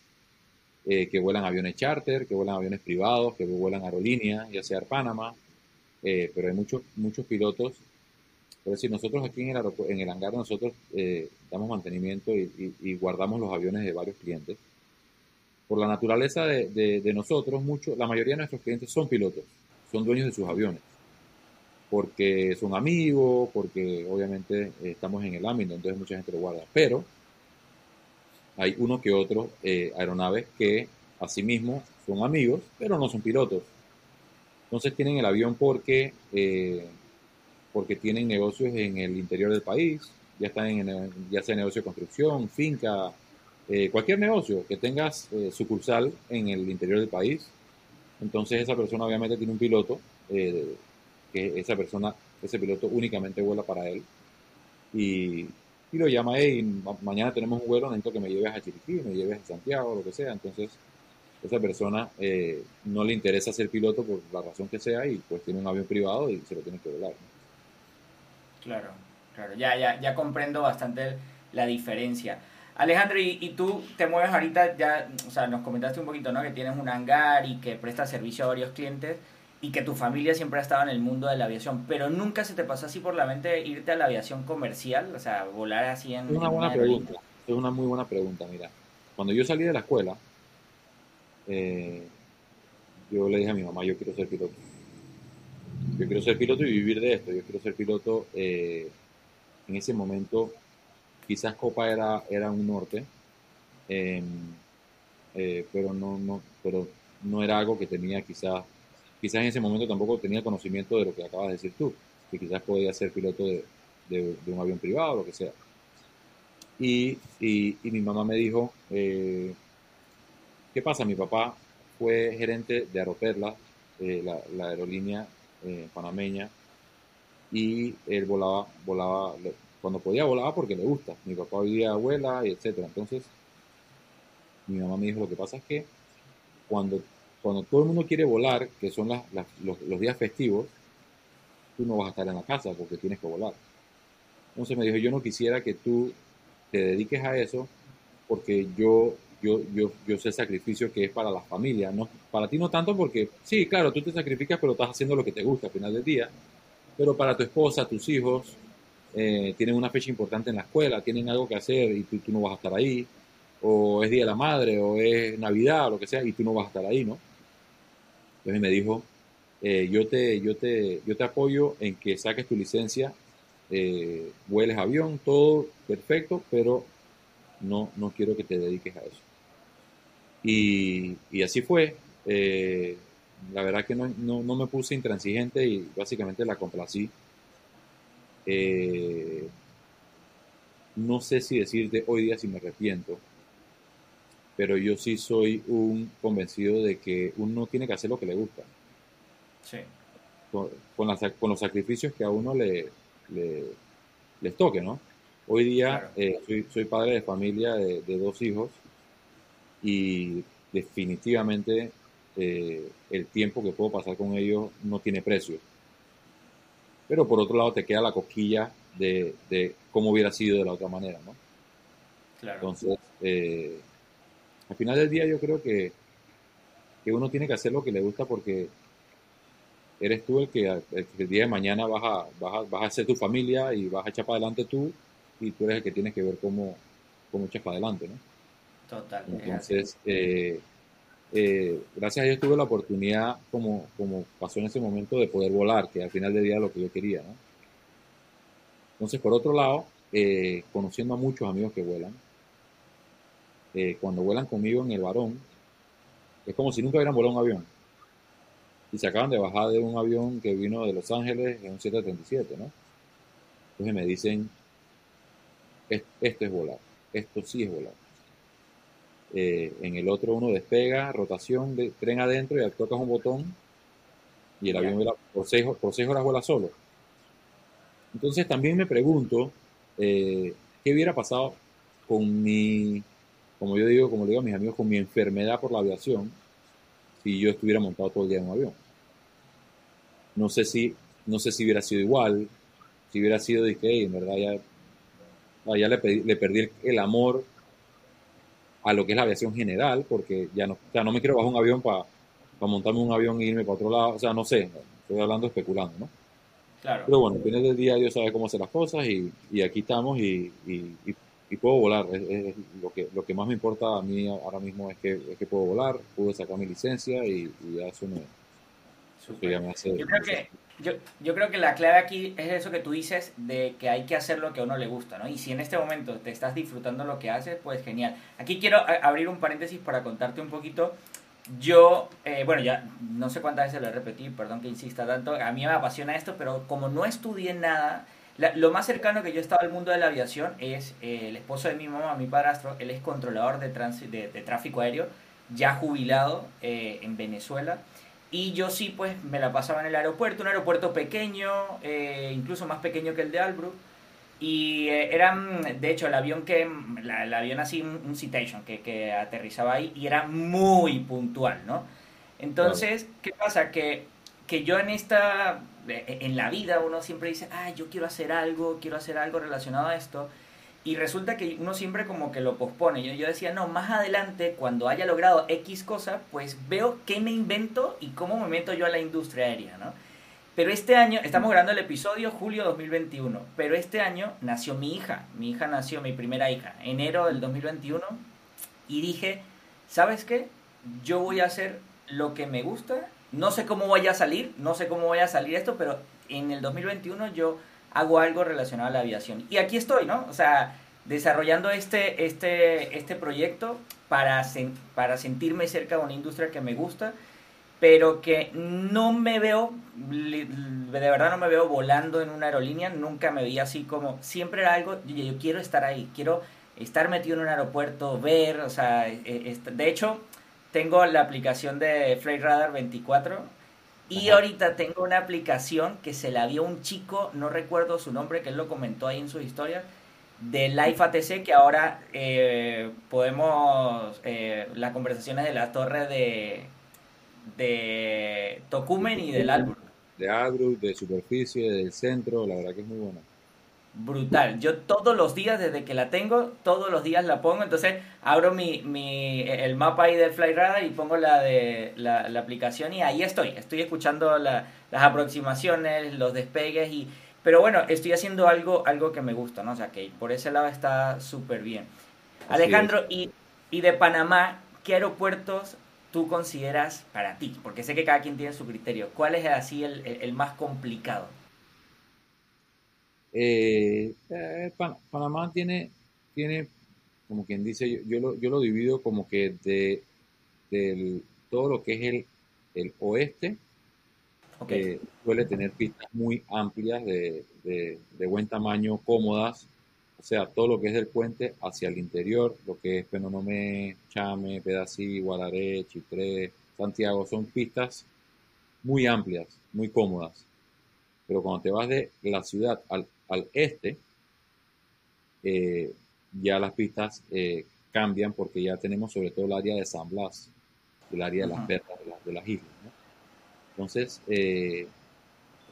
eh, que vuelan aviones charter, que vuelan aviones privados, que vuelan aerolíneas, ya sea Air eh, pero hay muchos, muchos pilotos. Pero si nosotros aquí en el, en el hangar nosotros eh, damos mantenimiento y, guardamos los aviones de varios clientes. Por la naturaleza de, de nosotros, mucho, la mayoría de nuestros clientes son pilotos, son dueños de sus aviones porque son amigos, porque obviamente estamos en el ámbito, entonces mucha gente lo guarda. Pero hay uno que otro eh, aeronaves que asimismo son amigos, pero no son pilotos. Entonces tienen el avión porque, eh, porque tienen negocios en el interior del país, ya están en ya sea negocio de construcción, finca, eh, cualquier negocio que tengas sucursal en el interior del país. Entonces esa persona obviamente tiene un piloto que esa persona, ese piloto únicamente vuela para él. Y, lo llama, y mañana tenemos un vuelo, necesito que me lleves a Chiriquí, me lleves a Santiago, lo que sea. Entonces, esa persona eh, no le interesa ser piloto por la razón que sea y pues tiene un avión privado y se lo tiene que volar. Claro, claro, ya, ya, ya comprendo bastante la diferencia. Alejandro, y, y, tú te mueves ahorita, ya, o sea, nos comentaste un poquito, ¿no? Que tienes un hangar y que prestas servicio a varios clientes y que tu familia siempre ha estado en el mundo de la aviación, pero nunca se te pasó así por la mente irte a la aviación comercial, o sea, volar así en... Es una buena pregunta, es una muy buena pregunta, mira. Cuando yo salí de la escuela, eh, yo le dije a mi mamá, yo quiero ser piloto. Yo quiero ser piloto y vivir de esto, yo quiero ser piloto. Eh, en ese momento, quizás Copa era, era un norte, em, eh, pero, no, no, pero no era algo que tenía quizás quizás en ese momento tampoco tenía conocimiento de lo que acabas de decir tú. que quizás podía ser piloto de, de, un avión privado o lo que sea. Y, y, mi mamá me dijo, eh, ¿qué pasa? Mi papá fue gerente de Aeroperla, eh, la, la, aerolínea eh, panameña, y él volaba, volaba, cuando podía volaba porque le gusta. Mi papá vivía abuela y etcétera. Entonces, mi mamá me dijo, lo que pasa es que cuando, cuando todo el mundo quiere volar, que son las, los, los días festivos, tú no vas a estar en la casa porque tienes que volar. Entonces me dijo, yo no quisiera que tú te dediques a eso porque yo, yo, yo, yo sé el sacrificio que es para la familia. No, para ti no tanto porque, sí, claro, tú te sacrificas, pero estás haciendo lo que te gusta al final del día. Pero para tu esposa, tus hijos, eh, tienen una fecha importante en la escuela, tienen algo que hacer y tú, no vas a estar ahí. O es Día de la Madre, o es Navidad, o lo que sea, y tú no vas a estar ahí, ¿no? Entonces me dijo, eh, yo, te, yo, te, yo te apoyo en que saques tu licencia eh, vueles avión, todo perfecto, pero no, no quiero que te dediques a eso. Y, y así fue. Eh, la verdad que no, no, no, me puse intransigente y básicamente la complací. Eh, no sé si decirte hoy día si me arrepiento, pero yo sí soy un convencido de que uno tiene que hacer lo que le gusta. Sí. Con, con, con los sacrificios que a uno le, les toque, ¿no? Hoy día eh, soy, padre de familia de, dos hijos y definitivamente eh, el tiempo que puedo pasar con ellos no tiene precio. Pero por otro lado te queda la cosquilla de, cómo hubiera sido de la otra manera, ¿no? Claro. Entonces, eh, al final del día yo creo que, que uno tiene que hacer lo que le gusta porque eres tú el que el, día de mañana vas a, vas, a, ser tu familia y vas a echar para adelante tú y tú eres el que tienes que ver cómo, cómo echas para adelante, ¿no? Total. Entonces, eh, eh, gracias a Dios tuve la oportunidad, como, como pasó en ese momento, de poder volar, que al final del día lo que yo quería, ¿no? Entonces, por otro lado, eh, conociendo a muchos amigos que vuelan, cuando vuelan conmigo en el varón, es como si nunca hubieran volado un avión y se acaban de bajar de un avión que vino de Los Ángeles en un 737, ¿no? Entonces me dicen, esto es volar, esto sí es volar. Eh, en el otro uno despega, rotación, de, tren adentro y tocas un botón y el avión por seis, por seis horas vuela solo. Entonces también me pregunto, eh, ¿qué hubiera pasado con mi, como yo digo, como le digo a mis amigos, con mi enfermedad por la aviación si yo estuviera montado todo el día en un avión? No sé si, no sé si hubiera sido igual, si hubiera sido de que en verdad ya, ya le, perdí el amor a lo que es la aviación general, porque ya no, o no me quiero bajar un avión para montarme un avión e irme para otro lado, o sea, no sé, estoy hablando especulando, ¿no? Claro. Pero bueno, al final del día Dios sabe cómo hacer las cosas y, y aquí estamos y, y, puedo volar. Es, lo, que, lo que más me importa a mí ahora mismo es que, es que puedo volar, pude sacar mi licencia y, ya eso me, yo, creo que, yo, yo, creo que la clave aquí es eso que tú dices de que hay que hacer lo que a uno le gusta, ¿no? Y si en este momento te estás disfrutando lo que haces, pues genial. Aquí quiero abrir un paréntesis para contarte un poquito. Yo, eh, bueno, ya no sé cuántas veces lo he repetido, perdón que insista tanto, a mí me apasiona esto, pero como no estudié nada, lo más cercano que yo he estado al mundo de la aviación es eh, el esposo de mi mamá, mi padrastro, él es controlador de, de, tráfico aéreo, ya jubilado eh, en Venezuela. Y yo sí, pues me la pasaba en el aeropuerto, un aeropuerto pequeño, eh, incluso más pequeño que el de Albrook. Y eh, eran, de hecho, el avión que, el avión así, un, Citation, que, que, aterrizaba ahí y era muy puntual, ¿no? Entonces, ¿qué pasa? Que, que yo en esta, en la vida uno siempre dice, ah, yo quiero hacer algo, quiero hacer algo relacionado a esto. Y resulta que uno siempre como que lo pospone. Yo, yo decía, no, más adelante, cuando haya logrado X cosa, pues veo qué me invento y cómo me meto yo a la industria aérea, ¿no? Pero este año, estamos grabando el episodio julio 2021, pero este año nació mi hija. Mi hija nació, mi primera hija, enero del 2021. Y dije, ¿sabes qué? Yo voy a hacer lo que me gusta. No sé cómo vaya a salir, no sé cómo vaya a salir esto, pero en el 2021 yo hago algo relacionado a la aviación. Y aquí estoy, ¿no? O sea, desarrollando este, este, este proyecto para, para sentirme cerca de una industria que me gusta, pero que no me veo de verdad no me veo volando en una aerolínea, nunca me vi así como, siempre era algo, yo, yo quiero estar ahí, quiero estar metido en un aeropuerto, ver, o sea, e, e, de hecho, tengo la aplicación de Flight Radar 24 y ahorita tengo una aplicación que se la vio un chico, no recuerdo su nombre, que él lo comentó ahí en su historia, de Life ATC, que ahora eh, podemos, eh, las conversaciones de la torre de, de Tocumen y del Albrook. De Albrook, de superficie, del centro, la verdad que es muy buena brutal. Yo todos los días, desde que la tengo, todos los días la pongo. Entonces abro mi, mi, el mapa ahí del Flyradar y pongo la de la, aplicación y ahí estoy. Estoy escuchando las aproximaciones, los despegues y... Pero bueno, estoy haciendo algo, algo que me gusta, ¿no? O sea, que por ese lado está súper bien. Alejandro, y, y de Panamá, ¿qué aeropuertos tú consideras para ti? Porque sé que cada quien tiene su criterio. ¿Cuál es así el, el más complicado? Eh, eh Panamá tiene, tiene, como quien dice, yo, lo, yo lo divido como que de todo lo que es el, el oeste, okay. suele tener pistas muy amplias de, de, buen tamaño, cómodas, o sea, todo lo que es del puente hacia el interior, lo que es Penonomé, Chame, Pedací, Guararé, Chitré, Santiago, son pistas muy amplias, muy cómodas. Pero cuando te vas de la ciudad al al este, eh, ya las pistas eh, cambian porque ya tenemos sobre todo el área de San Blas, el área de las perlas de, las islas. Entonces, eh,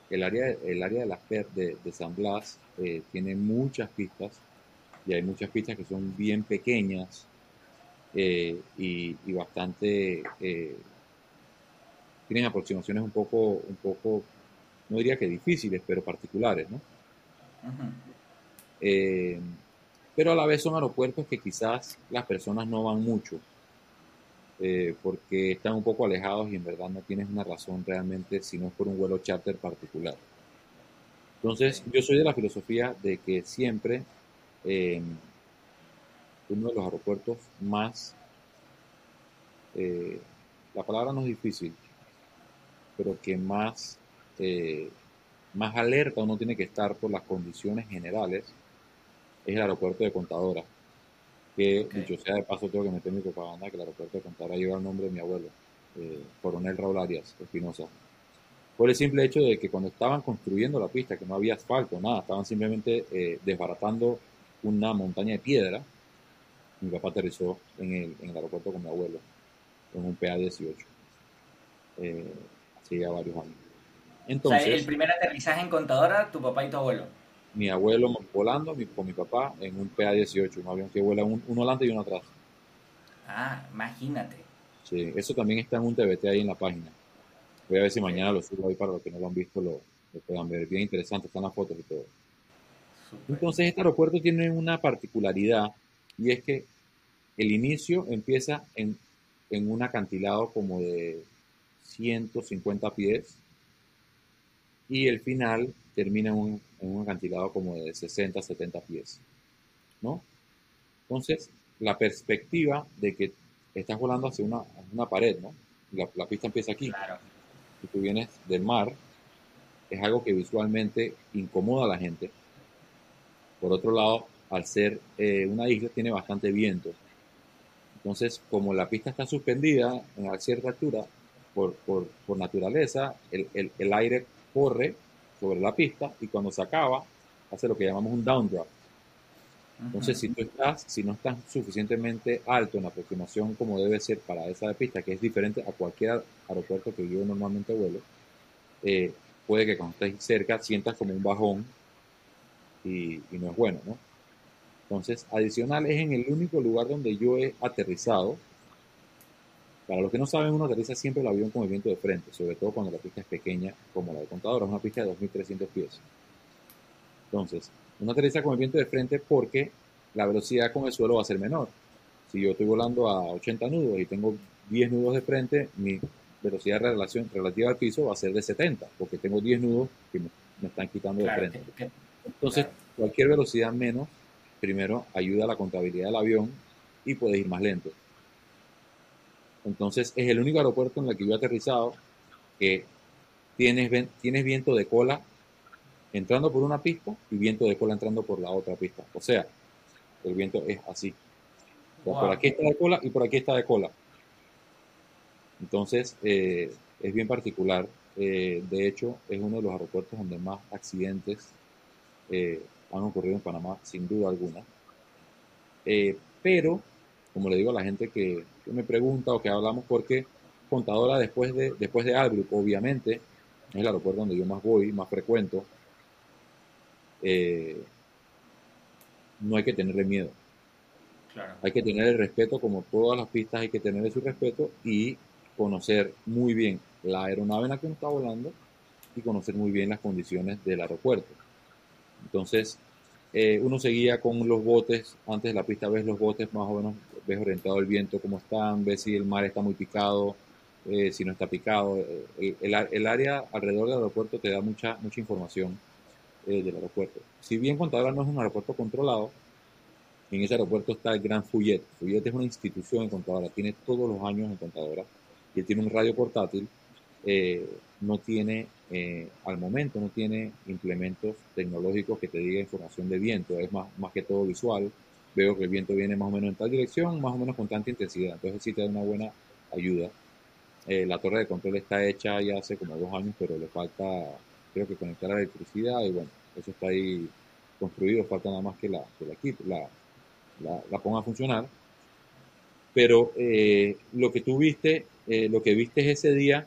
el, área, el área de las perlas de, San Blas tiene muchas pistas y hay muchas pistas que son bien pequeñas y, y, bastante tienen aproximaciones un poco, un poco, no diría que difíciles, pero particulares, ¿no? Eh, pero a la vez son aeropuertos que quizás las personas no van mucho, eh, porque están un poco alejados y en verdad no tienes una razón realmente si no es por un vuelo charter particular. Entonces, yo soy de la filosofía de que siempre eh, uno de los aeropuertos más, la palabra no es difícil, pero que más más alerta uno tiene que estar por las condiciones generales es el aeropuerto de Contadora. Que, dicho sea de paso, tengo que meter mi propaganda que el aeropuerto de Contadora lleva el nombre de mi abuelo, eh, Coronel Raúl Arias Espinosa. Por el simple hecho de que cuando estaban construyendo la pista, que no había asfalto, nada, estaban simplemente eh, desbaratando una montaña de piedra, mi papá aterrizó en el, en el aeropuerto con mi abuelo, en un PA-18, eh, hace ya varios años. Entonces, el primer aterrizaje en contadora, tu papá y tu abuelo. Mi abuelo volando con mi papá en un PA-18, un avión que vuela uno adelante y uno atrás. Ah, imagínate. Sí, eso también está en un TBT ahí en la página. Voy a ver si mañana lo subo ahí para los que no lo han visto, lo, puedan ver. Bien interesante, están las fotos y todo. Entonces, este aeropuerto tiene una particularidad y es que el inicio empieza en, en un acantilado como de 150 pies y el final termina en un, acantilado como de 60, 70 pies, ¿no? Entonces, la perspectiva de que estás volando hacia una, una pared, ¿no? La, pista empieza aquí. Y tú vienes del mar, es algo que visualmente incomoda a la gente. Por otro lado, al ser eh, una isla, tiene bastante viento. Entonces, como la pista está suspendida en a cierta altura, por, por, por naturaleza, el, el, el, aire corre sobre la pista y cuando se acaba hace lo que llamamos un downdraft. Entonces, si tú estás, si no estás suficientemente alto en la aproximación como debe ser para esa pista, que es diferente a cualquier aeropuerto que yo normalmente vuelo, eh, puede que cuando estés cerca sientas como un bajón y, y, no es bueno, ¿no? Entonces, adicional, es en el único lugar donde yo he aterrizado para los que no saben, uno aterriza siempre el avión con el viento de frente, sobre todo cuando la pista es pequeña, como la de Contadora, es una pista de 2.300 pies. Entonces, uno aterriza con el viento de frente porque la velocidad con el suelo va a ser menor. Si yo estoy volando a 80 nudos y tengo 10 nudos de frente, mi velocidad de relación relativa al piso va a ser de 70, porque tengo 10 nudos que me, están quitando de frente. Entonces, cualquier velocidad menos, primero ayuda a la contabilidad del avión y puede ir más lento. Entonces es el único aeropuerto en el que yo he aterrizado que tienes, tienes viento de cola entrando por una pista y viento de cola entrando por la otra pista. O sea, el viento es así. Por aquí está de cola y por aquí está de cola. Entonces, eh, es bien particular. Eh, de hecho, es uno de los aeropuertos donde más accidentes eh, han ocurrido en Panamá, sin duda alguna. pero, como le digo a la gente que, me pregunta o que hablamos, porque Contadora después de, después de Albrook, obviamente, es el aeropuerto donde yo más voy, más frecuento, no hay que tenerle miedo. Hay que tener el respeto, como todas las pistas, hay que tener su respeto y conocer muy bien la aeronave en la que uno está volando y conocer muy bien las condiciones del aeropuerto. Entonces, eh, uno seguía con los botes, antes de la pista ves los botes más o menos, ves orientado el viento, cómo están, ves si el mar está muy picado, eh, si no está picado. Eh, el, área alrededor del aeropuerto te da mucha, mucha información del aeropuerto. Si bien Contadora no es un aeropuerto controlado, en ese aeropuerto está el Gran Fuyet. Fuyet es una institución en Contadora, tiene todos los años en Contadora y tiene un radio portátil. Eh, no tiene, eh, al momento, no tiene implementos tecnológicos que te diga información de viento, es más, más que todo visual. Veo que el viento viene más o menos en tal dirección, más o menos con tanta intensidad, entonces sí te da una buena ayuda. Eh, la torre de control está hecha ya hace como dos años, pero le falta, creo que conectar la electricidad y bueno, eso está ahí construido, falta nada más que la, que la, la, la, ponga a funcionar. Pero eh, lo que tú viste, eh, lo que viste ese día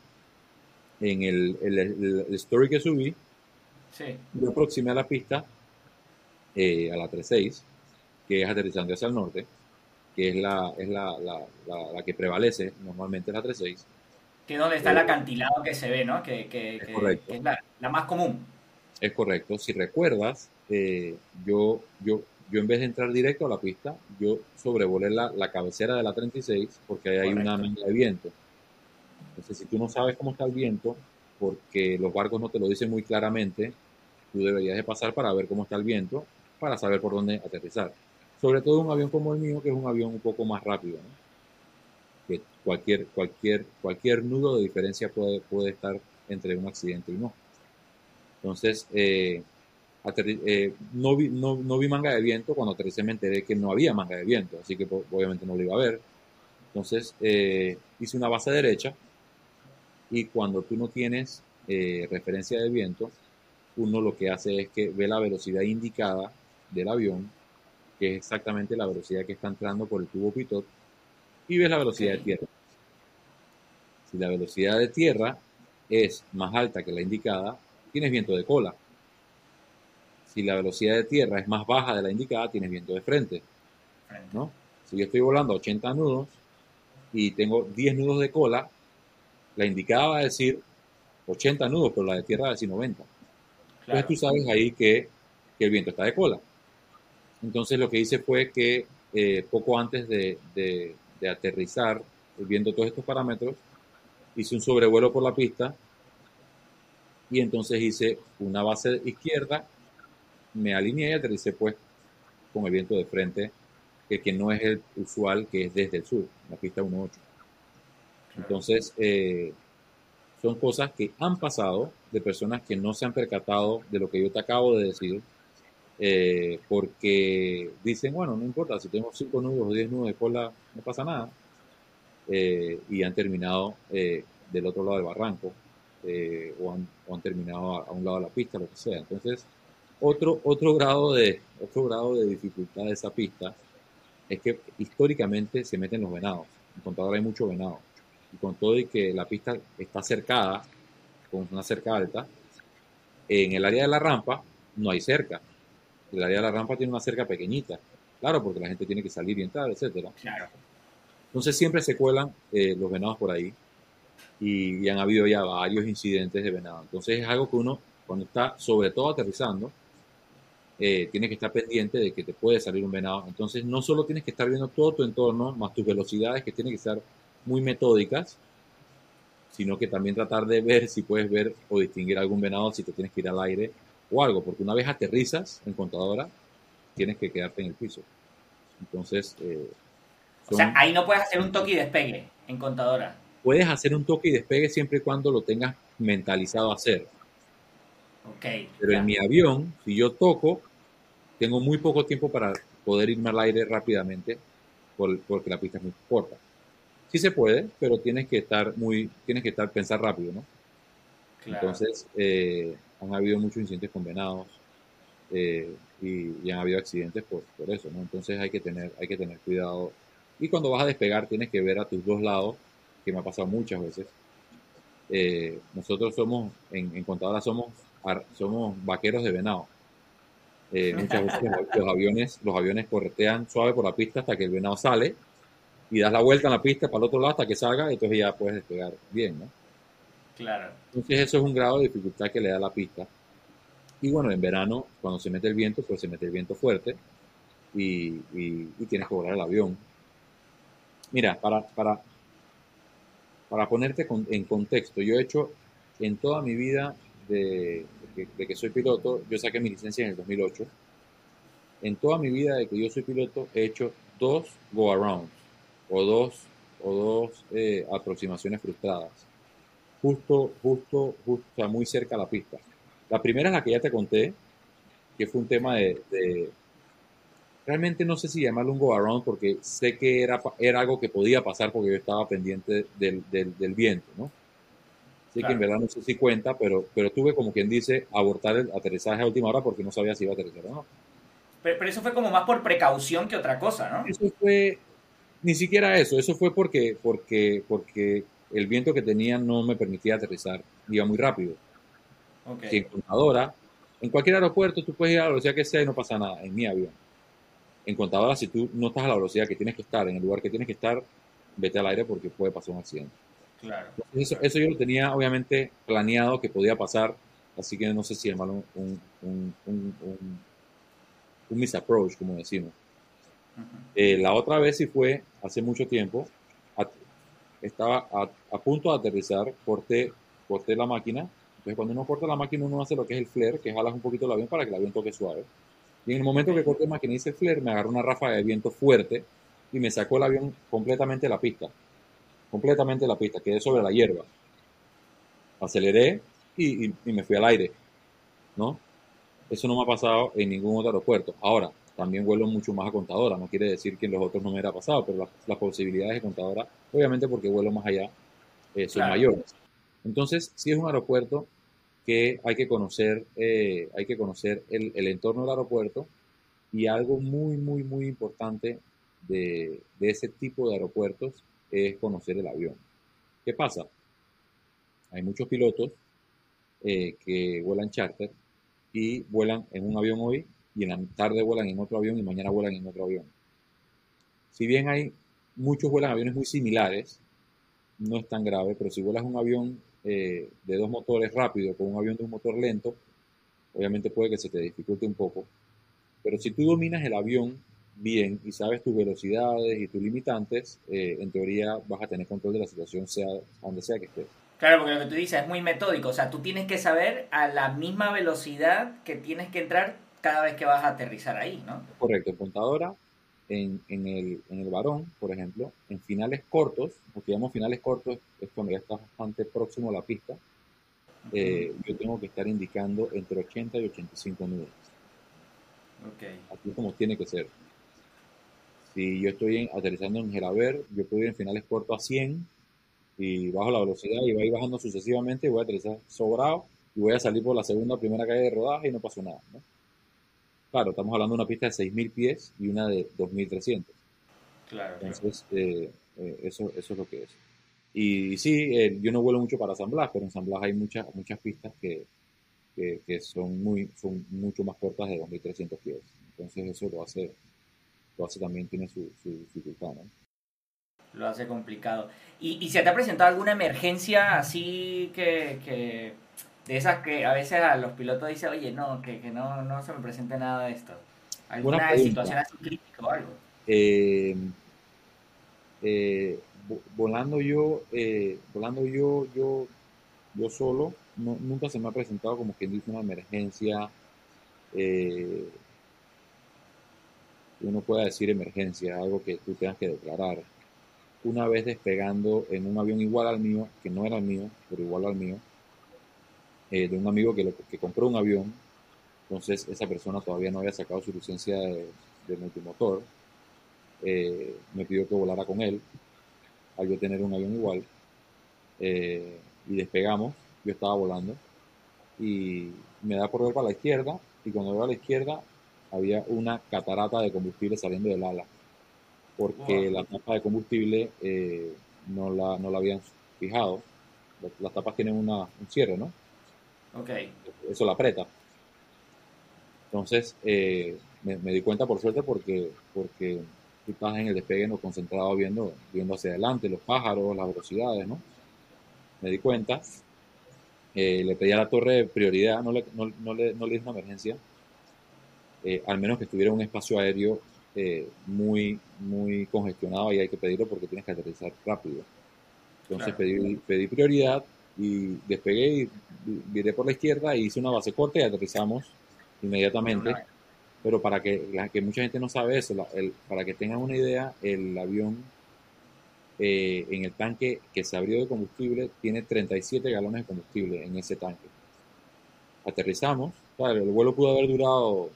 en el, el, story que subí, sí. yo aproximé a la pista, eh, a la 36, que es aterrizando hacia el norte, que es la, es la, la, la que prevalece, normalmente la 36. Que es donde está el acantilado que se ve, ¿no? Que, que, es, que es la, más común. Es correcto. Si recuerdas, yo, yo yo en vez de entrar directo a la pista, yo sobrevolé la, la cabecera de la 36 porque ahí hay una manga de viento. Entonces, si tú no sabes cómo está el viento, porque los barcos no te lo dicen muy claramente, tú deberías de pasar para ver cómo está el viento, para saber por dónde aterrizar. Sobre todo un avión como el mío, que es un avión un poco más rápido, que cualquier, cualquier, cualquier nudo de diferencia puede, puede estar entre un accidente y no. Entonces, eh, eh, no, vi, no, no, vi manga de viento, cuando aterricé me enteré que no había manga de viento, así que pues, obviamente no lo iba a ver. Entonces eh, hice una base derecha y cuando tú no tienes referencia de viento, uno lo que hace es que ve la velocidad indicada del avión, que es exactamente la velocidad que está entrando por el tubo pitot, y ves la velocidad de tierra. Si la velocidad de tierra es más alta que la indicada, tienes viento de cola si la velocidad de tierra es más baja de la indicada, tienes viento de frente. ¿no? Si yo estoy volando a 80 nudos y tengo 10 nudos de cola, la indicada va a decir 80 nudos, pero la de tierra va a decir 90. Entonces tú sabes ahí que, el viento está de cola. Entonces lo que hice fue que eh, poco antes de, aterrizar, viendo todos estos parámetros, hice un sobrevuelo por la pista y entonces hice una base izquierda me alineé y aterricé pues con el viento de frente, que, que no es el usual, que es desde el sur, la pista 1.8. Entonces, eh, son cosas que han pasado de personas que no se han percatado de lo que yo te acabo de decir, eh, porque dicen, bueno, no importa, si tengo 5 nudos o 10 nudos de cola, no pasa nada, eh, y han terminado del otro lado del barranco, o han, o, han, terminado a, a, un lado de la pista, lo que sea. Entonces, otro, otro, grado de, otro grado de dificultad de esa pista es que históricamente se meten los venados. En Contador hay mucho venado. Y con todo y que la pista está cercada, con una cerca alta, en el área de la rampa no hay cerca. El área de la rampa tiene una cerca pequeñita. Claro, porque la gente tiene que salir y entrar, etc. Claro. Entonces siempre se cuelan eh, los venados por ahí. Y, y, han habido ya varios incidentes de venado. Entonces es algo que uno, cuando está sobre todo aterrizando, eh, tienes que estar pendiente de que te puede salir un venado. Entonces, no solo tienes que estar viendo todo tu entorno, más tus velocidades que tienen que ser muy metódicas, sino que también tratar de ver si puedes ver o distinguir algún venado si te tienes que ir al aire o algo, porque una vez aterrizas en contadora, tienes que quedarte en el piso. Entonces, eh, o sea, ahí no puedes hacer un toque y despegue en contadora. Puedes hacer un toque y despegue siempre y cuando lo tengas mentalizado a hacer. Okay, Pero en mi avión, si yo toco, tengo muy poco tiempo para poder irme al aire rápidamente porque la pista es muy corta. Sí se puede, pero tienes que estar muy, tienes que estar pensar rápido, ¿no? Entonces, eh, han habido muchos incidentes con venados eh, y, han habido accidentes por, por, eso, ¿no? Entonces hay que tener, hay que tener cuidado. Y cuando vas a despegar, tienes que ver a tus dos lados, que me ha pasado muchas veces. Eh, nosotros somos, en, en Contadora somos, somos vaqueros de venado. muchas veces los aviones, los aviones corretean suave por la pista hasta que el venado sale y das la vuelta en la pista para el otro lado hasta que salga, y entonces ya puedes despegar bien, ¿no? Claro. Entonces eso es un grado de dificultad que le da la pista. Y bueno, en verano, cuando se mete el viento, pues se mete el viento fuerte y, tienes que volar el avión. Mira, para, para, para ponerte en contexto, yo he hecho en toda mi vida de, de, que soy piloto, yo saqué mi licencia en el 2008. En toda mi vida de que yo soy piloto he hecho dos go-arounds o dos, o dos eh, aproximaciones frustradas, justo, justo, justo, muy cerca a la pista. La primera es la que ya te conté, que fue un tema de, realmente no sé si llamarlo un go around porque sé que era, era algo que podía pasar porque yo estaba pendiente del, del, viento, ¿no? Así que en verdad no sé si cuenta, pero, pero tuve como quien dice abortar el aterrizaje a última hora porque no sabía si iba a aterrizar o no. Pero, pero, eso fue como más por precaución que otra cosa, ¿no? Eso fue, ni siquiera eso, eso fue porque, porque, porque el viento que tenía no me permitía aterrizar, iba muy rápido. Okay. en contadora, en cualquier aeropuerto tú puedes ir a la velocidad que sea y no pasa nada, en mi avión. En contadora, si tú no estás a la velocidad que tienes que estar, en el lugar que tienes que estar, vete al aire porque puede pasar un accidente. Claro. Eso, eso yo lo tenía obviamente planeado que podía pasar, así que no sé si llamarlo un, un, un, un, un misapproach, como decimos. Eh, la otra vez sí fue hace mucho tiempo, estaba a, punto de aterrizar, corté, corté la máquina. Entonces, cuando uno corta la máquina, uno hace lo que es el flare, que jalas un poquito el avión para que el avión toque suave. Y en el momento que corté la máquina y hice el flare, me agarró una ráfaga de viento fuerte y me sacó el avión completamente de la pista. Completamente de la pista, quedé sobre la hierba. Aceleré y, y, y me fui al aire. ¿No? Eso no me ha pasado en ningún otro aeropuerto. Ahora, también vuelo mucho más a contadora. No quiere decir que en los otros no me hubiera pasado, pero las, posibilidades de contadora, obviamente porque vuelo más allá, eh, son mayores. Entonces, sí es un aeropuerto que hay que conocer, eh, hay que conocer el, el, entorno del aeropuerto y algo muy, muy, muy importante de, de ese tipo de aeropuertos es conocer el avión. ¿Qué pasa? Hay muchos pilotos eh, que vuelan charter y vuelan en un avión hoy y en la tarde vuelan en otro avión y mañana vuelan en otro avión. Si bien hay muchos vuelan aviones muy similares, no es tan grave, pero si vuelas un avión eh, de dos motores rápido con un avión de un motor lento, obviamente puede que se te dificulte un poco. Pero si tú dominas el avión bien y sabes tus velocidades y tus limitantes, eh, en teoría vas a tener control de la situación sea donde sea que estés. Claro, porque lo que tú dices es muy metódico, o sea, tú tienes que saber a la misma velocidad que tienes que entrar cada vez que vas a aterrizar ahí, ¿no? Correcto, en contadora, en, en, el, en el varón, por ejemplo, en finales cortos, lo que llamamos finales cortos es cuando ya estás bastante próximo a la pista, eh, yo tengo que estar indicando entre 80 y 85 nudos. Okay. Así es como tiene que ser. Si yo estoy aterrizando en Gelaber, yo puedo ir en finales cortos a 100 y bajo la velocidad y voy bajando sucesivamente y voy a aterrizar sobrado y voy a salir por la segunda o primera calle de rodaje y no pasó nada. ¿no? Claro, estamos hablando de una pista de 6.000 pies y una de 2.300. Claro. Entonces, Eh, eh, eso, eso es lo que es. Y, sí, eh, yo no vuelo mucho para San Blas, pero en San Blas hay muchas, muchas pistas que, que, son, muy, son mucho más cortas de 2.300 pies. Entonces, eso lo hace, lo hace también, tiene su, su dificultad, ¿no? Lo hace complicado. ¿Y, ¿Y se te ha presentado alguna emergencia así que, que de esas que a veces a los pilotos dicen, oye, no, que, que no, no se me presente nada de esto. ¿Alguna situación así crítica o algo? Eh, eh, volando yo, eh, volando yo, yo, yo solo, no, nunca se me ha presentado como quien dice una emergencia, eh, uno pueda decir emergencia, algo que tú tengas que declarar. Una vez despegando en un avión igual al mío, que no era el mío, pero igual al mío, eh, de un amigo que, que compró un avión. Entonces esa persona todavía no había sacado su licencia de, de multimotor. Eh, me pidió que volara con él, al yo tener un avión igual. Eh, y despegamos, yo estaba volando, y me da por ver para la izquierda, y cuando veo a la izquierda había una catarata de combustible saliendo del ala, porque la tapa de combustible no, la, no la habían fijado. Las, tapas tienen una, un cierre, ¿no? Ok. Eso la aprieta. Entonces, eh, me, me, di cuenta por suerte porque, porque tú estás en el despegue no concentrado viendo, viendo hacia adelante, los pájaros, las velocidades, ¿no? Me di cuenta, eh, le pedí a la torre prioridad, no le, no, no le, no le hice una emergencia, eh, al menos que estuviera un espacio aéreo eh, muy, muy congestionado y hay que pedirlo porque tienes que aterrizar rápido. Entonces claro. pedí, pedí, prioridad y despegué y viré por la izquierda y hice una base corta y aterrizamos inmediatamente. Pero para que, la, que mucha gente no sabe eso, la, el, para que tengan una idea, el avión eh, en el tanque que se abrió de combustible tiene 37 galones de combustible en ese tanque. Aterrizamos, claro, el vuelo pudo haber durado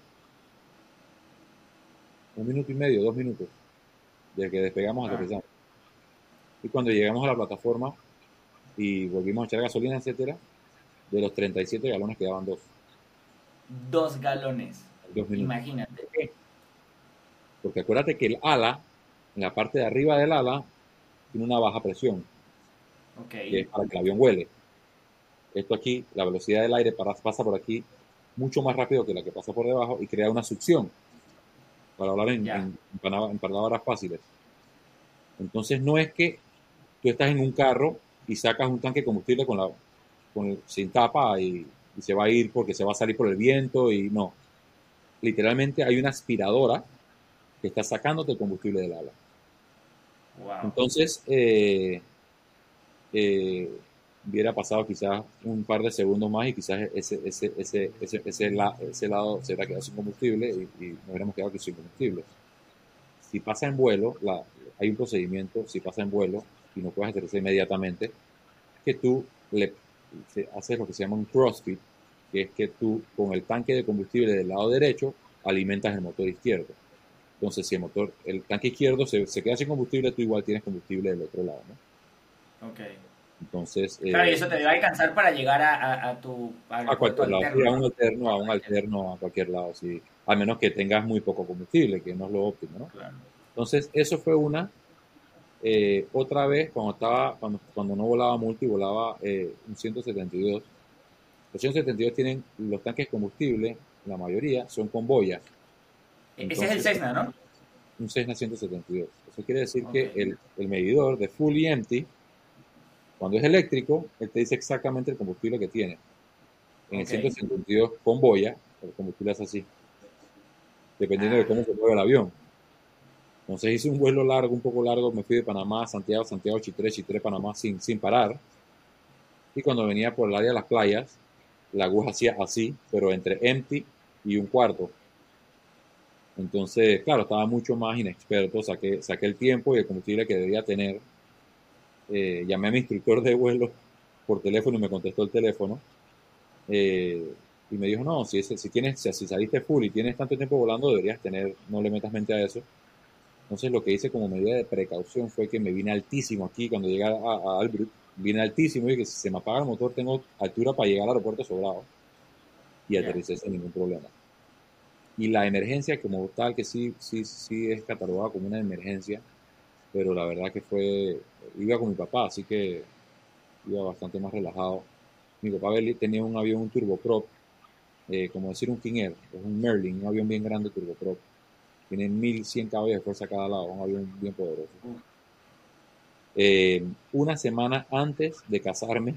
un minuto y medio, dos minutos, desde que despegamos, aterrizamos. Y cuando llegamos a la plataforma y volvimos a echar gasolina, etcétera, de los 37 galones quedaban dos. Dos galones. Dos Imagínate. Porque acuérdate que el ala, en la parte de arriba del ala, tiene una baja presión. Okay. Que es para que el avión huele. Esto aquí, la velocidad del aire pasa por aquí mucho más rápido que la que pasa por debajo y crea una succión para hablar en, en, en, palabras fáciles. Entonces no es que tú estás en un carro y sacas un tanque de combustible con la, con el, sin tapa y, y, se va a ir porque se va a salir por el viento y no. Literalmente hay una aspiradora que está sacándote el combustible del ala. Wow. Entonces, eh, eh, hubiera pasado quizás un par de segundos más y quizás ese, ese, ese, ese, ese, la, ese lado se hubiera quedado sin combustible y, y nos hubiéramos quedado sin combustible. Si pasa en vuelo, la, hay un procedimiento, si pasa en vuelo y no puedes aterrizar inmediatamente, que tú le haces lo que se llama un crossfit, que es que tú con el tanque de combustible del lado derecho alimentas el motor izquierdo. Entonces, si el motor, el tanque izquierdo se, se queda sin combustible, tú igual tienes combustible del otro lado, ¿no? Ok. Entonces. Claro, eh, y eso te debe alcanzar para llegar a, a, a tu. A, a cualquier lado, alterno, a un alterno, a un alterno, a cualquier lado, sí. A menos que tengas muy poco combustible, que no es lo óptimo, ¿no? Claro. Entonces, eso fue una. Eh, otra vez, cuando estaba, cuando, cuando no volaba multi, volaba eh, un 172. Los 172 tienen los tanques de combustible, la mayoría son con boyas. Entonces, Ese es el Cessna, ¿no? Un Cessna 172. Eso quiere decir okay. que el, el medidor de full y empty cuando es eléctrico, él te dice exactamente el combustible que tiene. En okay. el 152 con boya, el combustible es así, dependiendo ah. de cómo se mueve el avión. Entonces hice un vuelo largo, un poco largo, me fui de Panamá Santiago, Santiago, Chitré, Chitré, Panamá, sin, sin parar. Y cuando venía por el área de las playas, la aguja hacía así, pero entre empty y un cuarto. Entonces, claro, estaba mucho más inexperto, saqué, saqué el tiempo y el combustible que debía tener eh, llamé a mi instructor de vuelo por teléfono y me contestó el teléfono. Eh, y me dijo, no, si, si, tienes, si saliste full y tienes tanto tiempo volando, deberías tener, no le metas mente a eso. Entonces lo que hice como medida de precaución fue que me vine altísimo aquí cuando llegué a, a Albrook, vine altísimo y que si se me apaga el motor tengo altura para llegar al aeropuerto sobrado y aterricé yeah. sin ningún problema. Y la emergencia como tal, que sí, sí, sí es catalogada como una emergencia, pero la verdad que fue, iba con mi papá, así que iba bastante más relajado. Mi papá tenía un avión, un turboprop, eh, como decir un King Air, es un Merlin, un avión bien grande turboprop. Tiene 1100 caballos de fuerza a cada lado, un avión bien poderoso. Eh, una semana antes de casarme,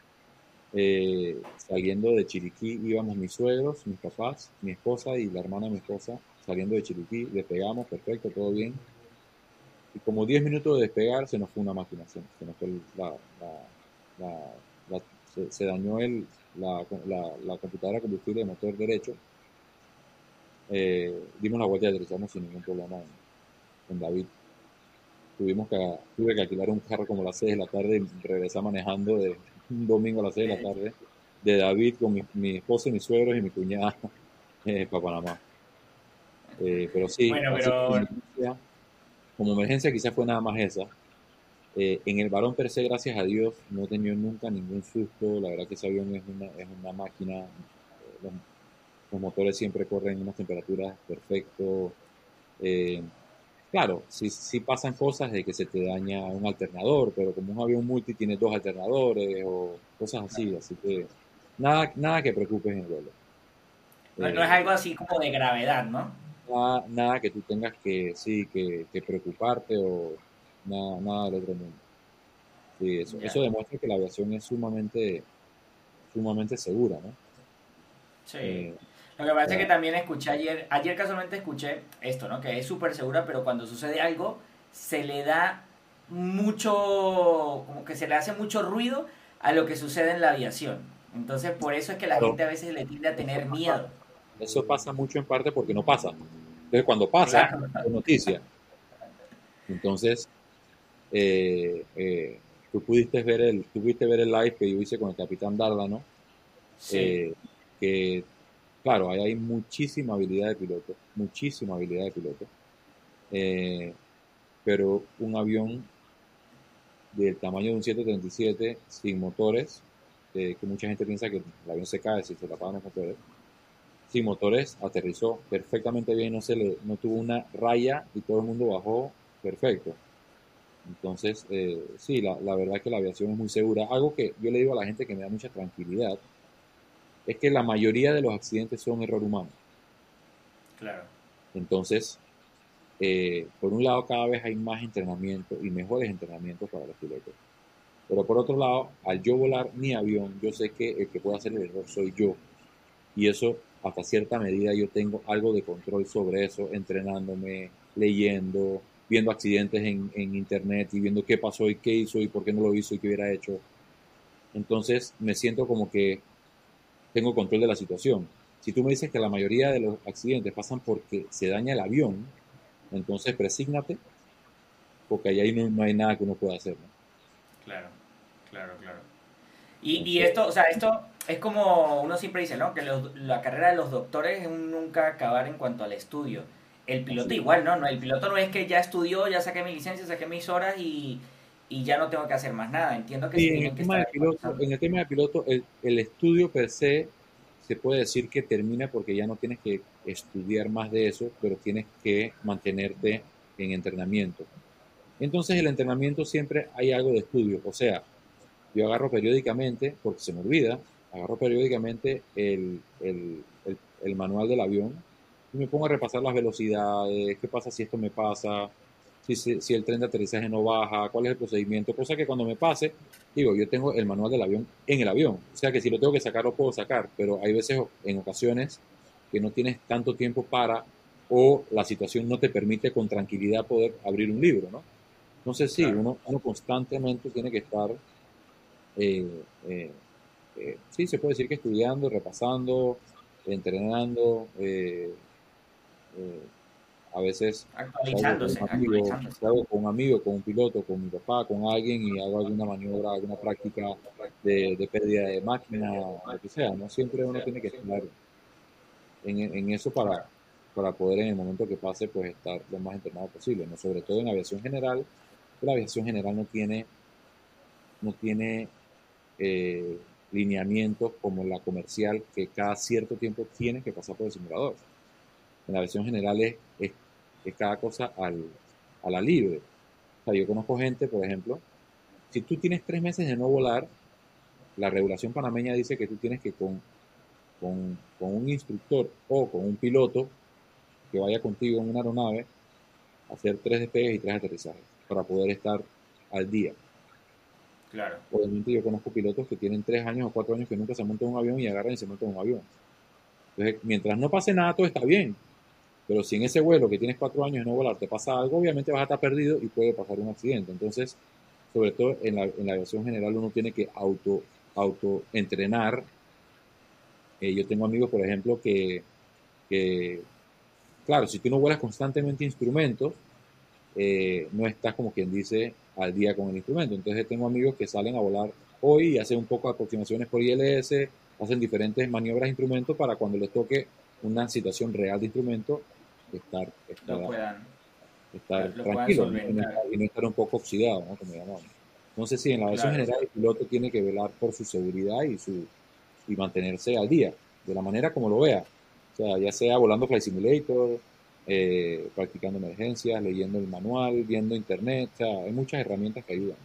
eh, saliendo de Chiriquí, íbamos mis suegros, mis papás, mi esposa y la hermana de mi esposa, saliendo de Chiriquí, despegamos, perfecto, todo bien y como 10 minutos de despegar se nos fue una máquina, se, se nos fue la, la, la, se, se, dañó el, la, computadora combustible de motor derecho. Eh, dimos la vuelta y aterrizamos sin ningún problema en, en, David. Tuvimos que, tuve que alquilar un carro como a las 6 de la tarde y regresar manejando de un domingo a las 6 de la tarde de David con mi, mi esposa y mis suegros y mi cuñada eh, para Panamá. Eh, pero sí, Bueno, pero como emergencia, como emergencia quizás fue nada más esa. Eh, en el varón per se, gracias a Dios, no he tenido nunca ningún susto. La verdad que ese avión es una, es una máquina. eh, Los, motores siempre corren en unas temperaturas perfecto. Eh, claro, sí, sí pasan cosas de que se te daña un alternador, pero como un avión multi tiene dos alternadores o cosas así, así que nada, nada que preocupes en el vuelo. no, Eh, no es algo así como de gravedad, ¿no? nada, nada que tú tengas que, sí, que, que preocuparte o nada, nada del otro mundo. Sí, eso, eso demuestra que la aviación es sumamente, sumamente segura, ¿no? Sí. Eh, Lo que pasa es que también escuché ayer, ayer casualmente escuché esto, ¿no? Que es súper segura, pero cuando sucede algo, se le da mucho, como que se le hace mucho ruido a lo que sucede en la aviación. Entonces, por eso es que la gente a veces le tiende a tener miedo. Eso pasa mucho en parte porque no pasa. Entonces, cuando pasa, Claro. es noticia. Entonces, eh, eh, tú pudiste ver el, tú pudiste ver el live que yo hice con el capitán Dárdano, Sí. eh, que, claro, ahí hay muchísima habilidad de piloto, muchísima habilidad de piloto, eh, pero un avión del tamaño de un 737 sin motores, eh, que mucha gente piensa que el avión se cae si se le apagan los motores, sin motores, aterrizó perfectamente bien, no, se le, no tuvo una raya y todo el mundo bajó perfecto. Entonces, eh, sí, la, la verdad que la aviación es muy segura. Algo que yo le digo a la gente que me da mucha tranquilidad es que la mayoría de los accidentes son error humano. Claro. Entonces, eh, por un lado, cada vez hay más entrenamiento y mejores entrenamientos para los pilotos. Pero por otro lado, al yo volar mi avión, yo sé que el que puede hacer el error soy yo. Y eso, hasta cierta medida, yo tengo algo de control sobre eso, entrenándome, leyendo, viendo accidentes en, en internet y viendo qué pasó y qué hizo y por qué no lo hizo y qué hubiera hecho. Entonces, me siento como que tengo control de la situación. Si tú me dices que la mayoría de los accidentes pasan porque se daña el avión, entonces presígnate, porque ahí no, no hay nada que uno pueda hacer. ¿no? Claro, claro, claro. Y, y esto, o sea, esto es como uno siempre dice, ¿no? Que los- la carrera de los doctores es un nunca acabar en cuanto al estudio. El piloto igual, ¿no? no el piloto no es que ya estudió, ya saqué mi licencia, saqué mis horas y, y ya no tengo que hacer más nada. Entiendo que Sí, en el que tema de estar piloto, en el tema de piloto, el, el estudio per se se puede decir que termina porque ya no tienes que estudiar más de eso, pero tienes que mantenerte en entrenamiento. Entonces el entrenamiento siempre hay algo de estudio, o sea, yo agarro periódicamente, porque se me olvida, agarro periódicamente el, el, el manual del avión y me pongo a repasar las velocidades, qué pasa si esto me pasa, si, si el tren de aterrizaje no baja, cuál es el procedimiento, cosa que cuando me pase, digo, yo tengo el manual del avión en el avión, o sea que si lo tengo que sacar lo puedo sacar, pero hay veces, en ocasiones, que no tienes tanto tiempo para o la situación no te permite con tranquilidad poder abrir un libro, ¿no? Entonces sí, Claro. uno, uno constantemente tiene que estar, eh, eh, eh, sí, se puede decir que estudiando, repasando, entrenando, eh, eh, a veces Actualizándose, salgo con un amigo, actualizándose. con un amigo, con un piloto, con mi papá, con alguien y hago alguna maniobra, alguna práctica de, de pérdida de máquina, lo que sea, ¿no? Siempre uno tiene que estar en, en eso para, para poder en el momento que pase, pues estar lo más entrenado posible, ¿no? Sobre todo en aviación general, la aviación general no tiene, no tiene eh, lineamientos como la comercial que cada cierto tiempo tiene que pasar por el simulador. En la aviación general es, es, es cada cosa al, a la libre. O sea, yo conozco gente, por ejemplo, si tú tienes tres meses de no volar, la regulación panameña dice que tú tienes que con, con, con un instructor o con un piloto que vaya contigo en una aeronave hacer tres despegues y tres aterrizajes para poder estar al día. Claro. Obviamente yo conozco pilotos que tienen tres años o cuatro años que nunca se montan en un avión y agarran y se montan en un avión. Entonces, mientras no pase nada, todo está bien. Pero si en ese vuelo que tienes cuatro años de no volar te pasa algo, obviamente vas a estar perdido y puede pasar un accidente. Entonces, sobre todo en la, en aviación general, uno tiene que auto, auto entrenar. Eh, yo tengo amigos, por ejemplo, que, que, claro, si tú no vuelas constantemente instrumentos, eh, no estás como quien dice al día con el instrumento. Entonces tengo amigos que salen a volar hoy y hacen un poco de aproximaciones por ILS, hacen diferentes maniobras de instrumento para cuando les toque una situación real de instrumento, estar, estar, estar tranquilo y no estar un poco oxidado, ¿no? como llamamos. Entonces, sí, en la versión general el piloto tiene que velar por su seguridad y, su, y mantenerse al día, de la manera como lo vea. O sea, ya sea volando Flight Simulator, eh, practicando emergencias, leyendo el manual, viendo internet, o sea, hay muchas herramientas que ayudan.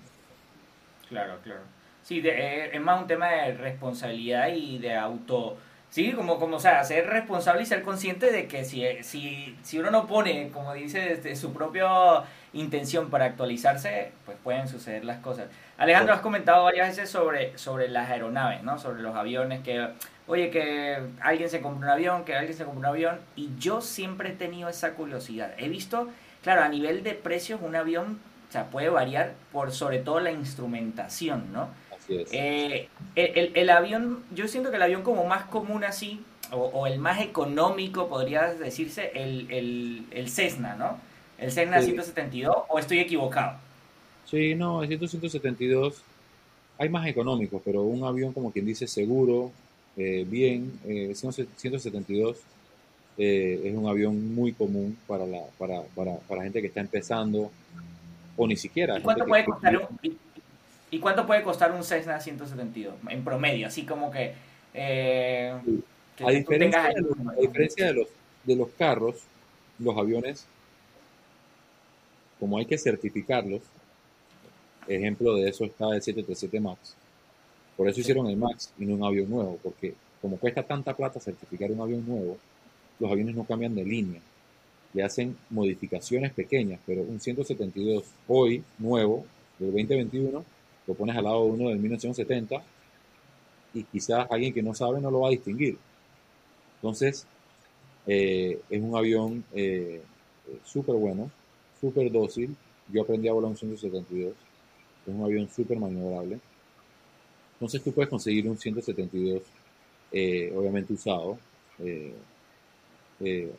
Claro, claro. Sí, eh, es más un tema de responsabilidad y de auto... Sí, como, como, o sea, ser responsable y ser consciente de que si, si, si uno no pone, como dice, desde su propia intención para actualizarse, pues pueden suceder las cosas. Alejandro, has comentado varias veces sobre, sobre las aeronaves, ¿no? Sobre los aviones, que, oye, que alguien se compra un avión, que alguien se compra un avión, y yo siempre he tenido esa curiosidad. He visto, claro, a nivel de precios, un avión o sea, puede variar por sobre todo la instrumentación, ¿no? Así es. Eh, el, el, avión, yo siento que el avión como más común así, o, el más económico, podría decirse, el, el, el Cessna, ¿no? El Cessna 172, o estoy equivocado. Sí, no, el 172 hay más económicos, pero un avión como quien dice seguro, eh, bien, eh, 172 eh, es un avión muy común para la para, para, para gente que está empezando o ni siquiera. ¿Y cuánto, puede costar un, y, cuánto puede costar un Cessna 172 en promedio? Así como que... Eh, a, diferencia de los, a diferencia de los, de los carros, los aviones, como hay que certificarlos, ejemplo de eso está el 737 MAX. Por eso hicieron el MAX y no un avión nuevo, porque como cuesta tanta plata certificar un avión nuevo, los aviones no cambian de línea le hacen modificaciones pequeñas, pero un 172 hoy, nuevo, del 2021, lo pones al lado de uno del 1970 y quizás alguien que no sabe no lo va a distinguir. Entonces, eh, es un avión eh, súper bueno, súper dócil. Yo aprendí a volar un 172. Es un avión súper maniobrable. Entonces tú puedes conseguir un 172, eh, obviamente usado,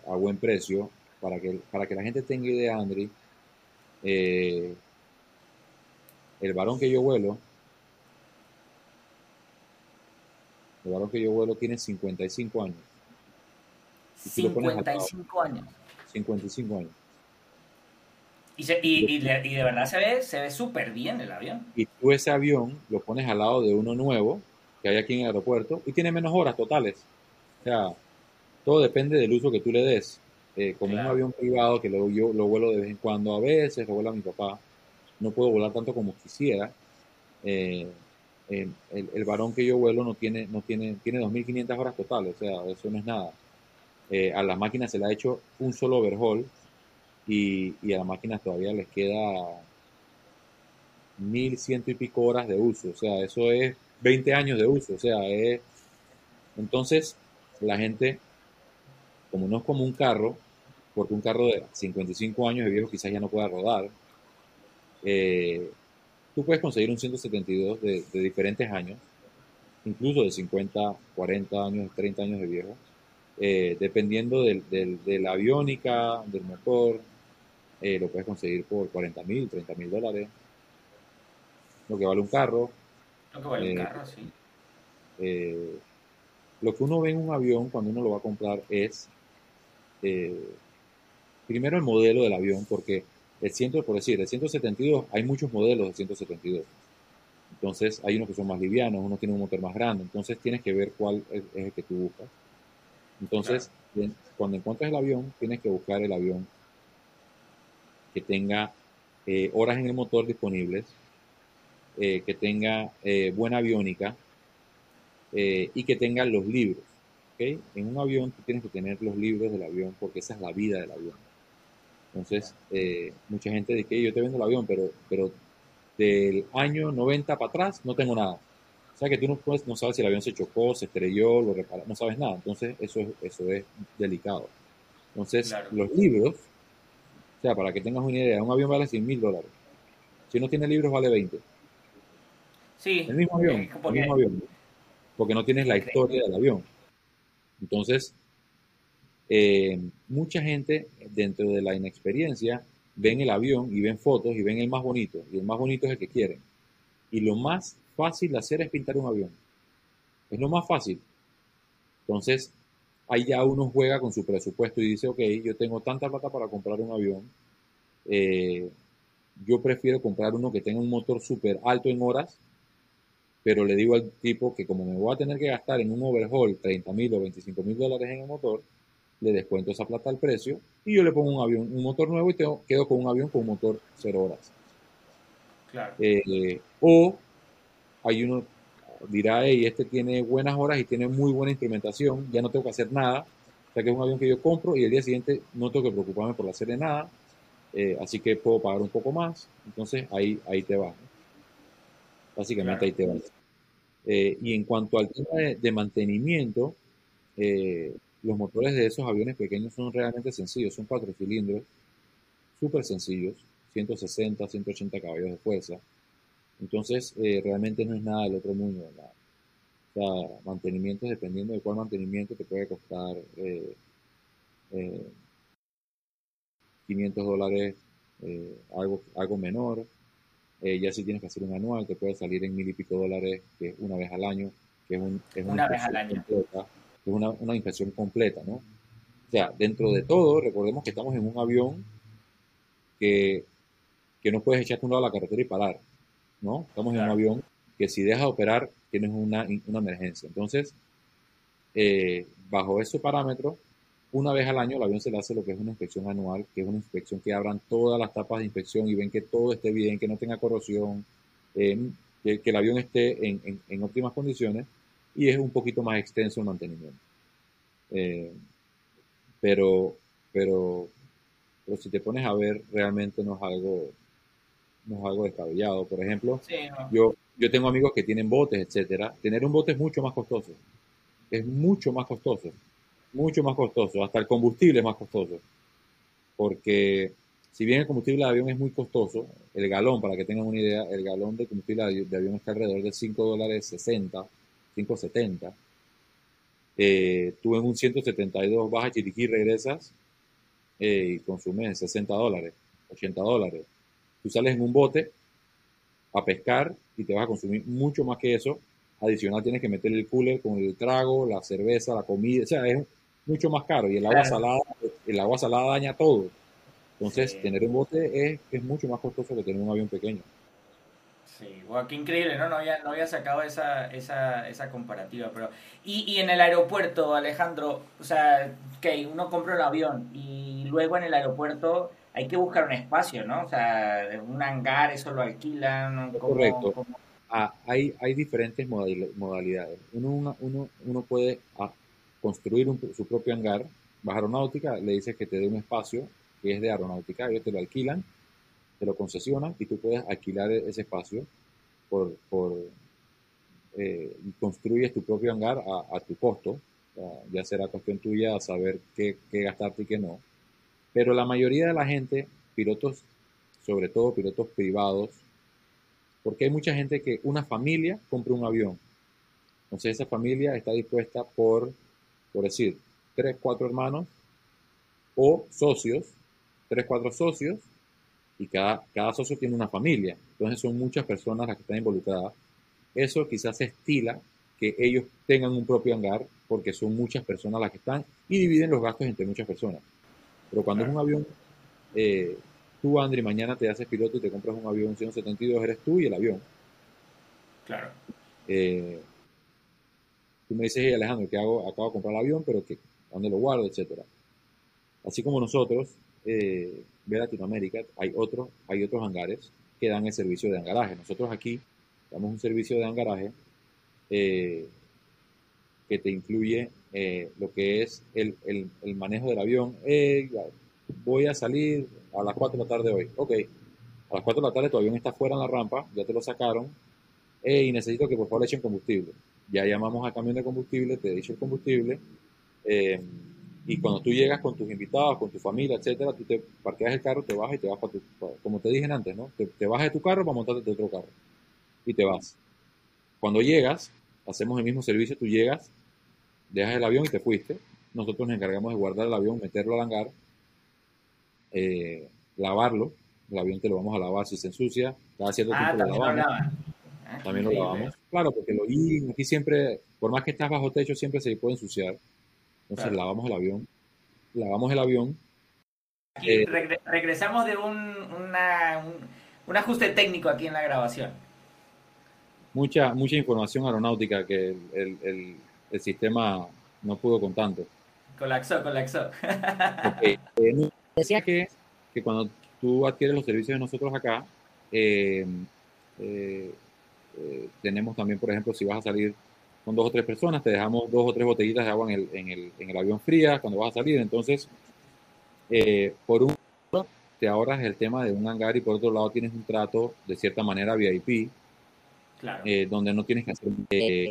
a buen precio, para que, para que la gente tenga idea, Andri, eh, el varón que yo vuelo, el varón que yo vuelo tiene 55 años. 55 años. 55 años. Y, y, de, verdad se ve se ve súper bien el avión. Y tú ese avión lo pones al lado de uno nuevo que hay aquí en el aeropuerto y tiene menos horas totales. O sea, todo depende del uso que tú le des. Eh, como un avión privado que lo, yo lo vuelo de vez en cuando, a veces lo vuela mi papá, no puedo volar tanto como quisiera. Eh, el, el, varón que yo vuelo no tiene, no tiene, tiene 2.500 horas totales, o sea, eso no es nada. Eh, a las máquinas se le ha hecho un solo overhaul y, y a las máquinas todavía les queda 1.100 y pico horas de uso, o sea, eso es 20 años de uso, o sea, es... Entonces, la gente como no es como un carro, porque un carro de 55 años de viejo quizás ya no pueda rodar, eh, tú puedes conseguir un 172 de, diferentes años, incluso de 50, 40 años, 30 años de viejo, eh, dependiendo de la aviónica, del motor, eh, lo puedes conseguir por 40 mil, 30 mil dólares, lo que vale un carro. Lo que vale un carro, sí. lo que uno ve en un avión cuando uno lo va a comprar es eh, primero el modelo del avión, porque el ciento, por decir, el 172, hay muchos modelos de 172. Entonces, hay unos que son más livianos, uno tiene un motor más grande, entonces tienes que ver cuál es, el que tú buscas. Entonces, cuando encuentras el avión, tienes que buscar el avión que tenga eh, horas en el motor disponibles, eh, que tenga buena aviónica y que tenga los libros. En un avión tú tienes que tener los libros del avión porque esa es la vida del avión. Entonces, eh, mucha gente dice que yo te vendo el avión, pero, pero del año 90 para atrás no tengo nada. O sea que tú no, puedes, no sabes si el avión se chocó, se estrelló, lo reparó, no sabes nada. Entonces, eso es, eso es delicado. Entonces, los libros, o sea, para que tengas una idea, un avión vale 100 mil dólares. Si no tiene libros, vale 20. Sí. El mismo avión, el mismo avión. Porque no tienes la historia del avión. Entonces, eh, mucha gente dentro de la inexperiencia ven el avión y ven fotos y ven el más bonito, y el más bonito es el que quieren. Y lo más fácil de hacer es pintar un avión. Es lo más fácil. Entonces, ahí ya uno juega con su presupuesto y dice, ok, yo tengo tanta plata para comprar un avión, eh, yo prefiero comprar uno que tenga un motor súper alto en horas, pero le digo al tipo que como me voy a tener que gastar en un overhaul 30 mil o 25 mil dólares en el motor, le descuento esa plata al precio y yo le pongo un avión, un motor nuevo y tengo, quedo con un avión con un motor cero horas. Claro. Eh, o hay uno, dirá, hey, este tiene buenas horas y tiene muy buena instrumentación, ya no tengo que hacer nada, o sea que es un avión que yo compro y el día siguiente no tengo que preocuparme por hacerle nada, eh, así que puedo pagar un poco más, entonces ahí, ahí te vas. Básicamente ahí te vas. Eh, y en cuanto al tema de, mantenimiento, eh, los motores de esos aviones pequeños son realmente sencillos, son cuatro cilindros, súper sencillos, 160, 180 caballos de fuerza. Entonces, realmente no es nada del otro mundo. O sea, mantenimiento, dependiendo de cuál mantenimiento, te puede costar 500 dólares, eh, algo, algo menor. Eh, ya si tienes que hacer un anual, te puede salir en mil y pico dólares, que es una vez al año, que es, una, vez al año. Completa, es una, una inspección completa, ¿no? O sea, dentro de todo, recordemos que estamos en un avión que, que no puedes echarte un lado a la carretera y parar, ¿no? Estamos en un avión que si dejas de operar, tienes una, una emergencia. Entonces, eh, bajo ese parámetro, una vez al año el avión se le hace lo que es una inspección anual, que es una inspección que abran todas las tapas de inspección y ven que todo esté bien, que no tenga corrosión, que, el avión esté en, óptimas condiciones y es un poquito más extenso el mantenimiento. Eh, pero, pero, pero si te pones a ver, realmente no es algo, no es algo descabellado. Por ejemplo, yo, yo tengo amigos que tienen botes, etcétera. Tener un bote es mucho más costoso. Es mucho más costoso mucho más costoso, hasta el combustible es más costoso, porque si bien el combustible de avión es muy costoso, el galón, para que tengan una idea, el galón de combustible de avión está alrededor de 5 dólares 60, 5.70. Eh, tú en un 172 vas a Chiriquí regresas eh, y consumes 60 dólares, 80 dólares. Tú sales en un bote a pescar y te vas a consumir mucho más que eso. Adicional tienes que meter el cooler con el trago, la cerveza, la comida. O sea, es, mucho más caro y el agua salada, el agua salada daña todo. Entonces, tener un bote es, es mucho más costoso que tener un avión pequeño. Sí, wow, qué increíble, ¿no? No había, no había sacado esa, esa, esa comparativa, pero... Y, y en el aeropuerto, Alejandro, o sea, que uno compra un avión y luego en el aeropuerto hay que buscar un espacio, ¿no? O sea, un hangar, eso lo alquilan. Correcto. Ah, hay, hay diferentes modalidades. Uno, uno, uno puede ah, construir su propio hangar. Vas a aeronáutica, le dices que te dé un espacio que es de aeronáutica, ellos te lo alquilan, te lo concesionan y tú puedes alquilar e-, ese espacio por, por eh, construyes tu propio hangar a, tu costo. ya será cuestión tuya saber qué, qué gastarte y qué no. Pero la mayoría de la gente, pilotos, sobre todo pilotos privados, porque hay mucha gente que una familia compra un avión. Entonces esa familia está dispuesta por por decir, tres, cuatro hermanos o socios, tres, cuatro socios, y cada, cada socio tiene una familia. Entonces son muchas personas las que están involucradas. Eso quizás estila que ellos tengan un propio hangar porque son muchas personas las que están y dividen los gastos entre muchas personas. Pero cuando es un avión, eh, tú, Andri, mañana te haces piloto y te compras un avión 172, eres tú y el avión. Claro. Eh, Tú me dices, hey Alejandro, ¿qué hago? Acabo de comprar el avión, pero ¿qué? ¿dónde lo guardo? Etcétera. Así como nosotros, eh, de Latinoamérica, hay otros, hay otros hangares que dan el servicio de hangaraje. Nosotros aquí damos un servicio de hangaraje eh, que te incluye eh, lo que es el, el, manejo del avión. voy a salir a las 4 de la tarde hoy. Ok, a las 4 de la tarde tu avión está fuera en la rampa, ya te lo sacaron, y necesito que por favor le echen combustible ya llamamos a camión de combustible, te dicho el combustible, eh, y cuando tú llegas con tus invitados, con tu familia, etcétera, tú te parqueas el carro, te bajas y te vas para tu, como te dije antes, ¿no? Te, te bajas de tu carro para montarte de otro carro y te vas. Cuando llegas, hacemos el mismo servicio, tú llegas, dejas el avión y te fuiste. Nosotros nos encargamos de guardar el avión, meterlo al hangar, eh, lavarlo. El avión te lo vamos a lavar si se ensucia, cada cierto ah, tiempo lo lavamos. también lo lavamos. Claro, porque lo y aquí siempre, por más que estás bajo techo, siempre se puede ensuciar. Entonces lavamos el avión, lavamos el avión. Aquí eh, regresamos de un, un, ajuste técnico aquí en la grabación. Mucha, mucha información aeronáutica que el, el, sistema no pudo con tanto. Colapsó, colapsó. Eh, decía que, que cuando tú adquieres los servicios de nosotros acá, eh, tenemos también, por ejemplo, si vas a salir con dos o tres personas, te dejamos dos o tres botellitas de agua en el, en el, en el avión fría cuando vas a salir. Entonces, eh, por un lado, te ahorras el tema de un hangar y por otro lado tienes un trato de cierta manera VIP, eh, donde no tienes que hacer...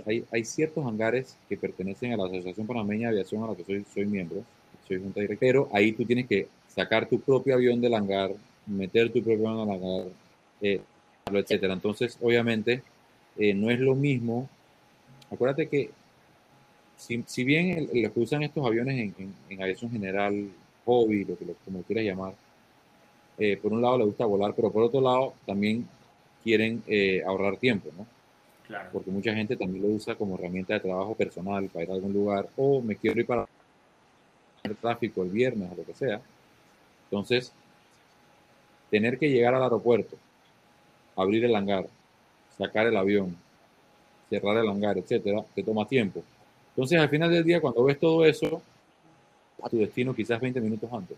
hay, hay, ciertos hangares que pertenecen a la Asociación Panameña de Aviación a la que soy, soy miembro, soy junta directora, pero ahí tú tienes que sacar tu propio avión del hangar, meter tu propio avión al hangar, etcétera. Entonces, obviamente, eh, no es lo mismo. Acuérdate que si, si bien los que usan estos aviones en, en, aviación general, hobby, lo que lo, como quieras llamar, eh, por un lado les gusta volar, pero por otro lado también quieren eh, ahorrar tiempo, ¿no? Claro. Porque mucha gente también lo usa como herramienta de trabajo personal para ir a algún lugar o me quiero ir para el tráfico el viernes o lo que sea. Entonces, tener que llegar al aeropuerto, abrir el hangar, sacar el avión, cerrar el hangar, etcétera, te toma tiempo. Entonces, al final del día, cuando ves todo eso, a tu destino quizás 20 minutos antes.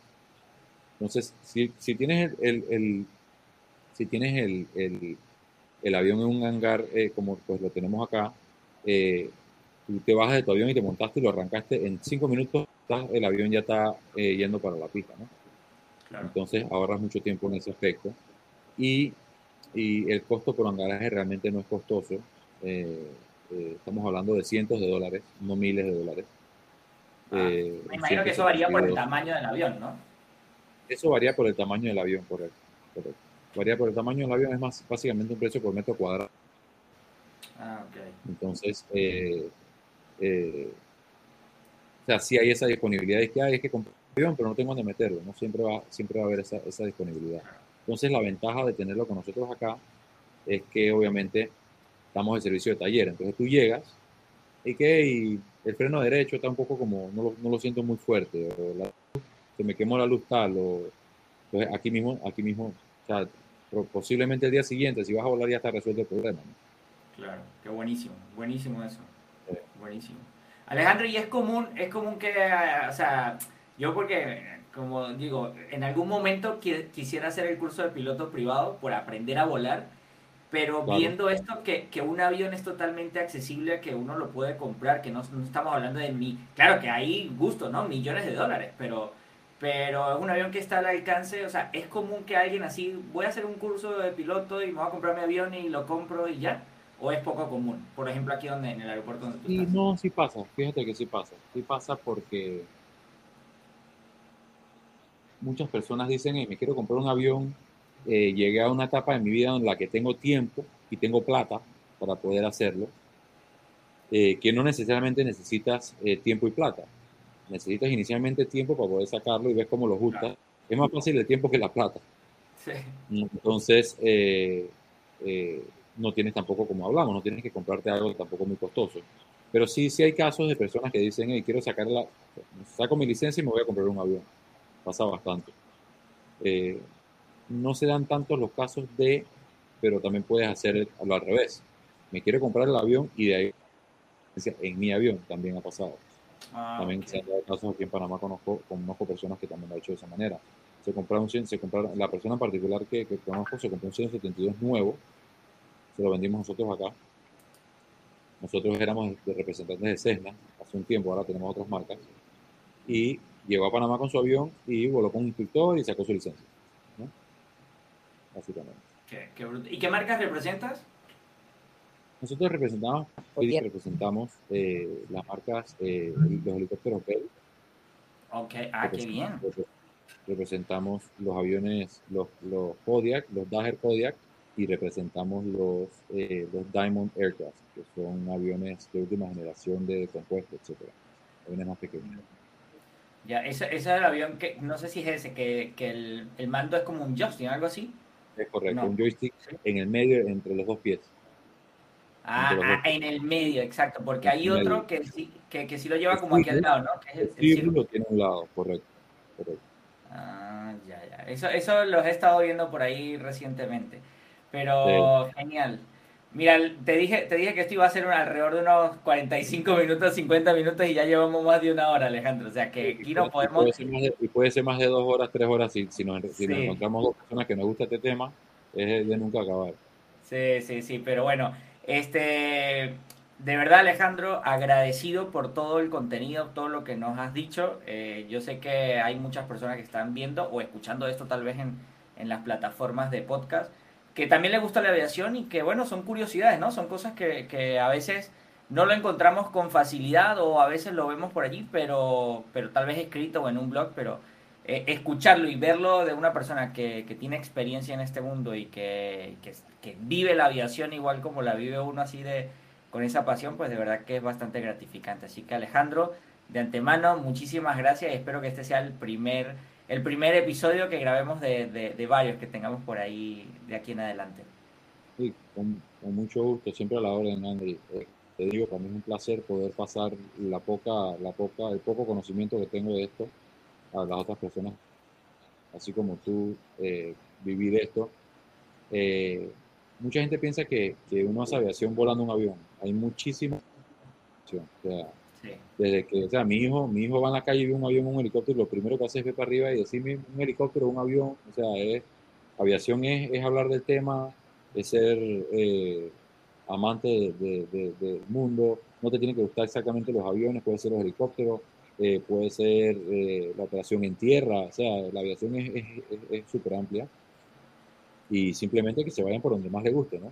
Entonces, si, si tienes el, el, si tienes el, el, el, avión en un hangar eh, como pues lo tenemos acá, eh, tú te bajas de tu avión y te montaste y lo arrancaste en 5 minutos, el avión ya está eh, yendo para la pista, ¿no? Entonces ahorras mucho tiempo en ese aspecto. Y y el costo por hangaraje realmente no es costoso. Eh, eh, estamos hablando de cientos de dólares, no miles de dólares. Ah, eh, me imagino que eso varía por el tamaño del avión, ¿no? Eso varía por el tamaño del avión, correcto. correcto. Varía por el tamaño del avión, es más básicamente un precio por metro cuadrado. Ah, ok. Entonces, o sea, sí hay esa disponibilidad. Es que hay que comprar un avión, pero no tengo dónde meterlo. No siempre va, siempre va a haber esa, esa disponibilidad. Entonces la ventaja de tenerlo con nosotros acá es que obviamente damos el servicio de taller. Entonces tú llegas y que el freno derecho está un poco como, no lo, no lo siento muy fuerte, se me quemó la luz tal, o, entonces aquí mismo, aquí mismo, o sea, posiblemente el día siguiente, si vas a volar ya está resuelto el problema. Claro, qué buenísimo, buenísimo eso, buenísimo. Alejandro, y es común, es común que, o sea, yo porque como digo, en algún momento quisiera hacer el curso de piloto privado por aprender a volar, pero viendo esto que, que, un avión es totalmente accesible, que uno lo puede comprar, que no, estamos hablando de mi... Claro que hay gusto, ¿no? Millones de dólares, pero, pero es un avión que está al alcance, o sea, es común que alguien así, voy a hacer un curso de piloto y me voy a comprar mi avión y lo compro y ya, o es poco común, por ejemplo aquí donde en el aeropuerto donde tú sí, No, sí pasa, fíjate que sí pasa, sí pasa porque muchas personas dicen, me quiero comprar un avión, eh, llegué a una etapa de mi vida en la que tengo tiempo y tengo plata para poder hacerlo, eh, que no necesariamente necesitas eh, tiempo y plata. Necesitas inicialmente tiempo para poder sacarlo y ver cómo lo gusta. Es más fácil el tiempo que la plata. Entonces, no tienes tampoco, como hablamos, no tienes que comprarte algo tampoco muy costoso. Pero sí, sí hay casos de personas que dicen, quiero sacar la, saco mi licencia y me voy a comprar un avión pasa bastante. Eh, no se dan tantos los casos de, pero también puedes hacer al revés. Me quiero comprar el avión y de ahí, en mi avión también ha pasado. Ah, también se han dado casos aquí en Panamá, conozco, conozco personas que también lo han hecho de esa manera. Se compraron, se compraron, la persona en particular que, que conozco se compró un 172 nuevo, se lo vendimos nosotros acá. Nosotros éramos representantes de Cessna hace un tiempo, ahora tenemos otras marcas. Y llegó a Panamá con su avión y voló con un instructor y sacó su licencia. Básicamente. ¿Y qué marcas representas? Nosotros representamos, hoy representamos eh, las marcas, eh, los helicópteros Bell. Ok, ah, qué bien. Representamos los aviones, los, los Kodiak, los Daher Kodiak, y representamos los, eh, los Diamond Aircraft, que son aviones de última generación de compuesto, etcétera, aviones más pequeños. Ya, ese, es el avión que, no sé si es ese, que, que el, el, mando es como un joystick, algo así. Es correcto, un joystick en el medio entre los dos pies. Ah, ah en el medio, exacto, porque hay otro que sí, que, que sí lo lleva como aquí al lado, ¿no? Que es el, círculo tiene un lado, correcto, correcto. Ah, ya, ya. Eso, eso los he estado viendo por ahí recientemente. Pero genial. Mira, te dije, te dije que esto iba a ser alrededor de unos 45 minutos, 50 minutos y ya llevamos más de una hora, Alejandro. O sea que aquí no podemos... Y puede ser más de, dos horas, tres horas si, si, nos, si nos encontramos dos personas que nos gusta este tema, es de nunca acabar. Sí, sí, sí, pero bueno, este, de verdad Alejandro, agradecido por todo el contenido, todo lo que nos has dicho. Eh, yo sé que hay muchas personas que están viendo o escuchando esto tal vez en, en las plataformas de podcast que también le gusta la aviación y que, bueno, son curiosidades, ¿no? Son cosas que, que a veces no lo encontramos con facilidad o a veces lo vemos por allí, pero, pero tal vez escrito o en un blog, pero eh, escucharlo y verlo de una persona que, que tiene experiencia en este mundo y que, que, vive la aviación igual como la vive uno así de con esa pasión, pues de verdad que es bastante gratificante. Así que Alejandro, de antemano, muchísimas gracias y espero que este sea el primer el primer episodio que grabemos de, de, varios que tengamos por ahí de aquí en adelante. Sí, con, mucho gusto, siempre a la orden, Andy. Eh, te digo, para mí es un placer poder pasar la poca, la poca, el poco conocimiento que tengo de esto a las otras personas, así como tú, eh, vivir esto. Eh, mucha gente piensa que, que, uno hace aviación volando un avión. Hay muchísima o sea, desde que, o sea, mi hijo, mi hijo va en la calle y ve un avión, un helicóptero, y lo primero que hace es ver para arriba y decirme un helicóptero, un avión, o sea, es, aviación es, es hablar del tema, es ser eh, amante del mundo, no te tiene que gustar exactamente los aviones, puede ser los helicópteros, eh, puede ser eh, la operación en tierra, o sea, la aviación es súper amplia y simplemente que se vayan por donde más les guste, ¿no?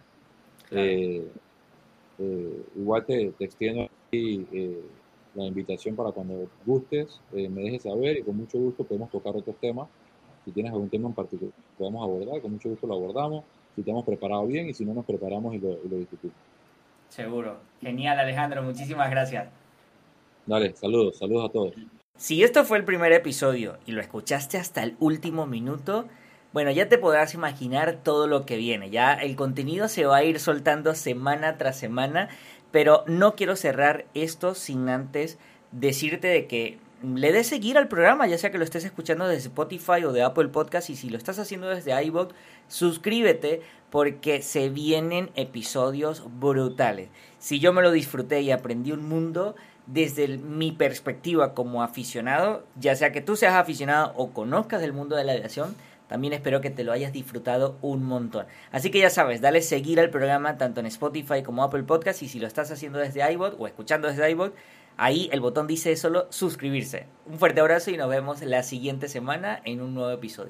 igual te, te extiendo aquí la invitación para cuando gustes, eh, me dejes saber y con mucho gusto podemos tocar otros temas. Si tienes algún tema en particular que podemos abordar, con mucho gusto lo abordamos. Si te hemos preparado bien y si no nos preparamos y lo, y lo discutimos. Seguro. Genial, Alejandro. Muchísimas gracias. Dale, saludos, saludos a todos. Si esto fue el primer episodio y lo escuchaste hasta el último minuto, bueno, ya te podrás imaginar todo lo que viene. Ya el contenido se va a ir soltando semana tras semana pero no quiero cerrar esto sin antes decirte de que le des seguir al programa, ya sea que lo estés escuchando desde Spotify o de Apple Podcast y si lo estás haciendo desde iVoox, suscríbete porque se vienen episodios brutales. Si yo me lo disfruté y aprendí un mundo desde mi perspectiva como aficionado, ya sea que tú seas aficionado o conozcas el mundo de la aviación, también espero que te lo hayas disfrutado un montón. Así que ya sabes, dale seguir al programa tanto en Spotify como Apple Podcast y si lo estás haciendo desde iBot o escuchando desde iBot, ahí el botón dice solo suscribirse. Un fuerte abrazo y nos vemos la siguiente semana en un nuevo episodio.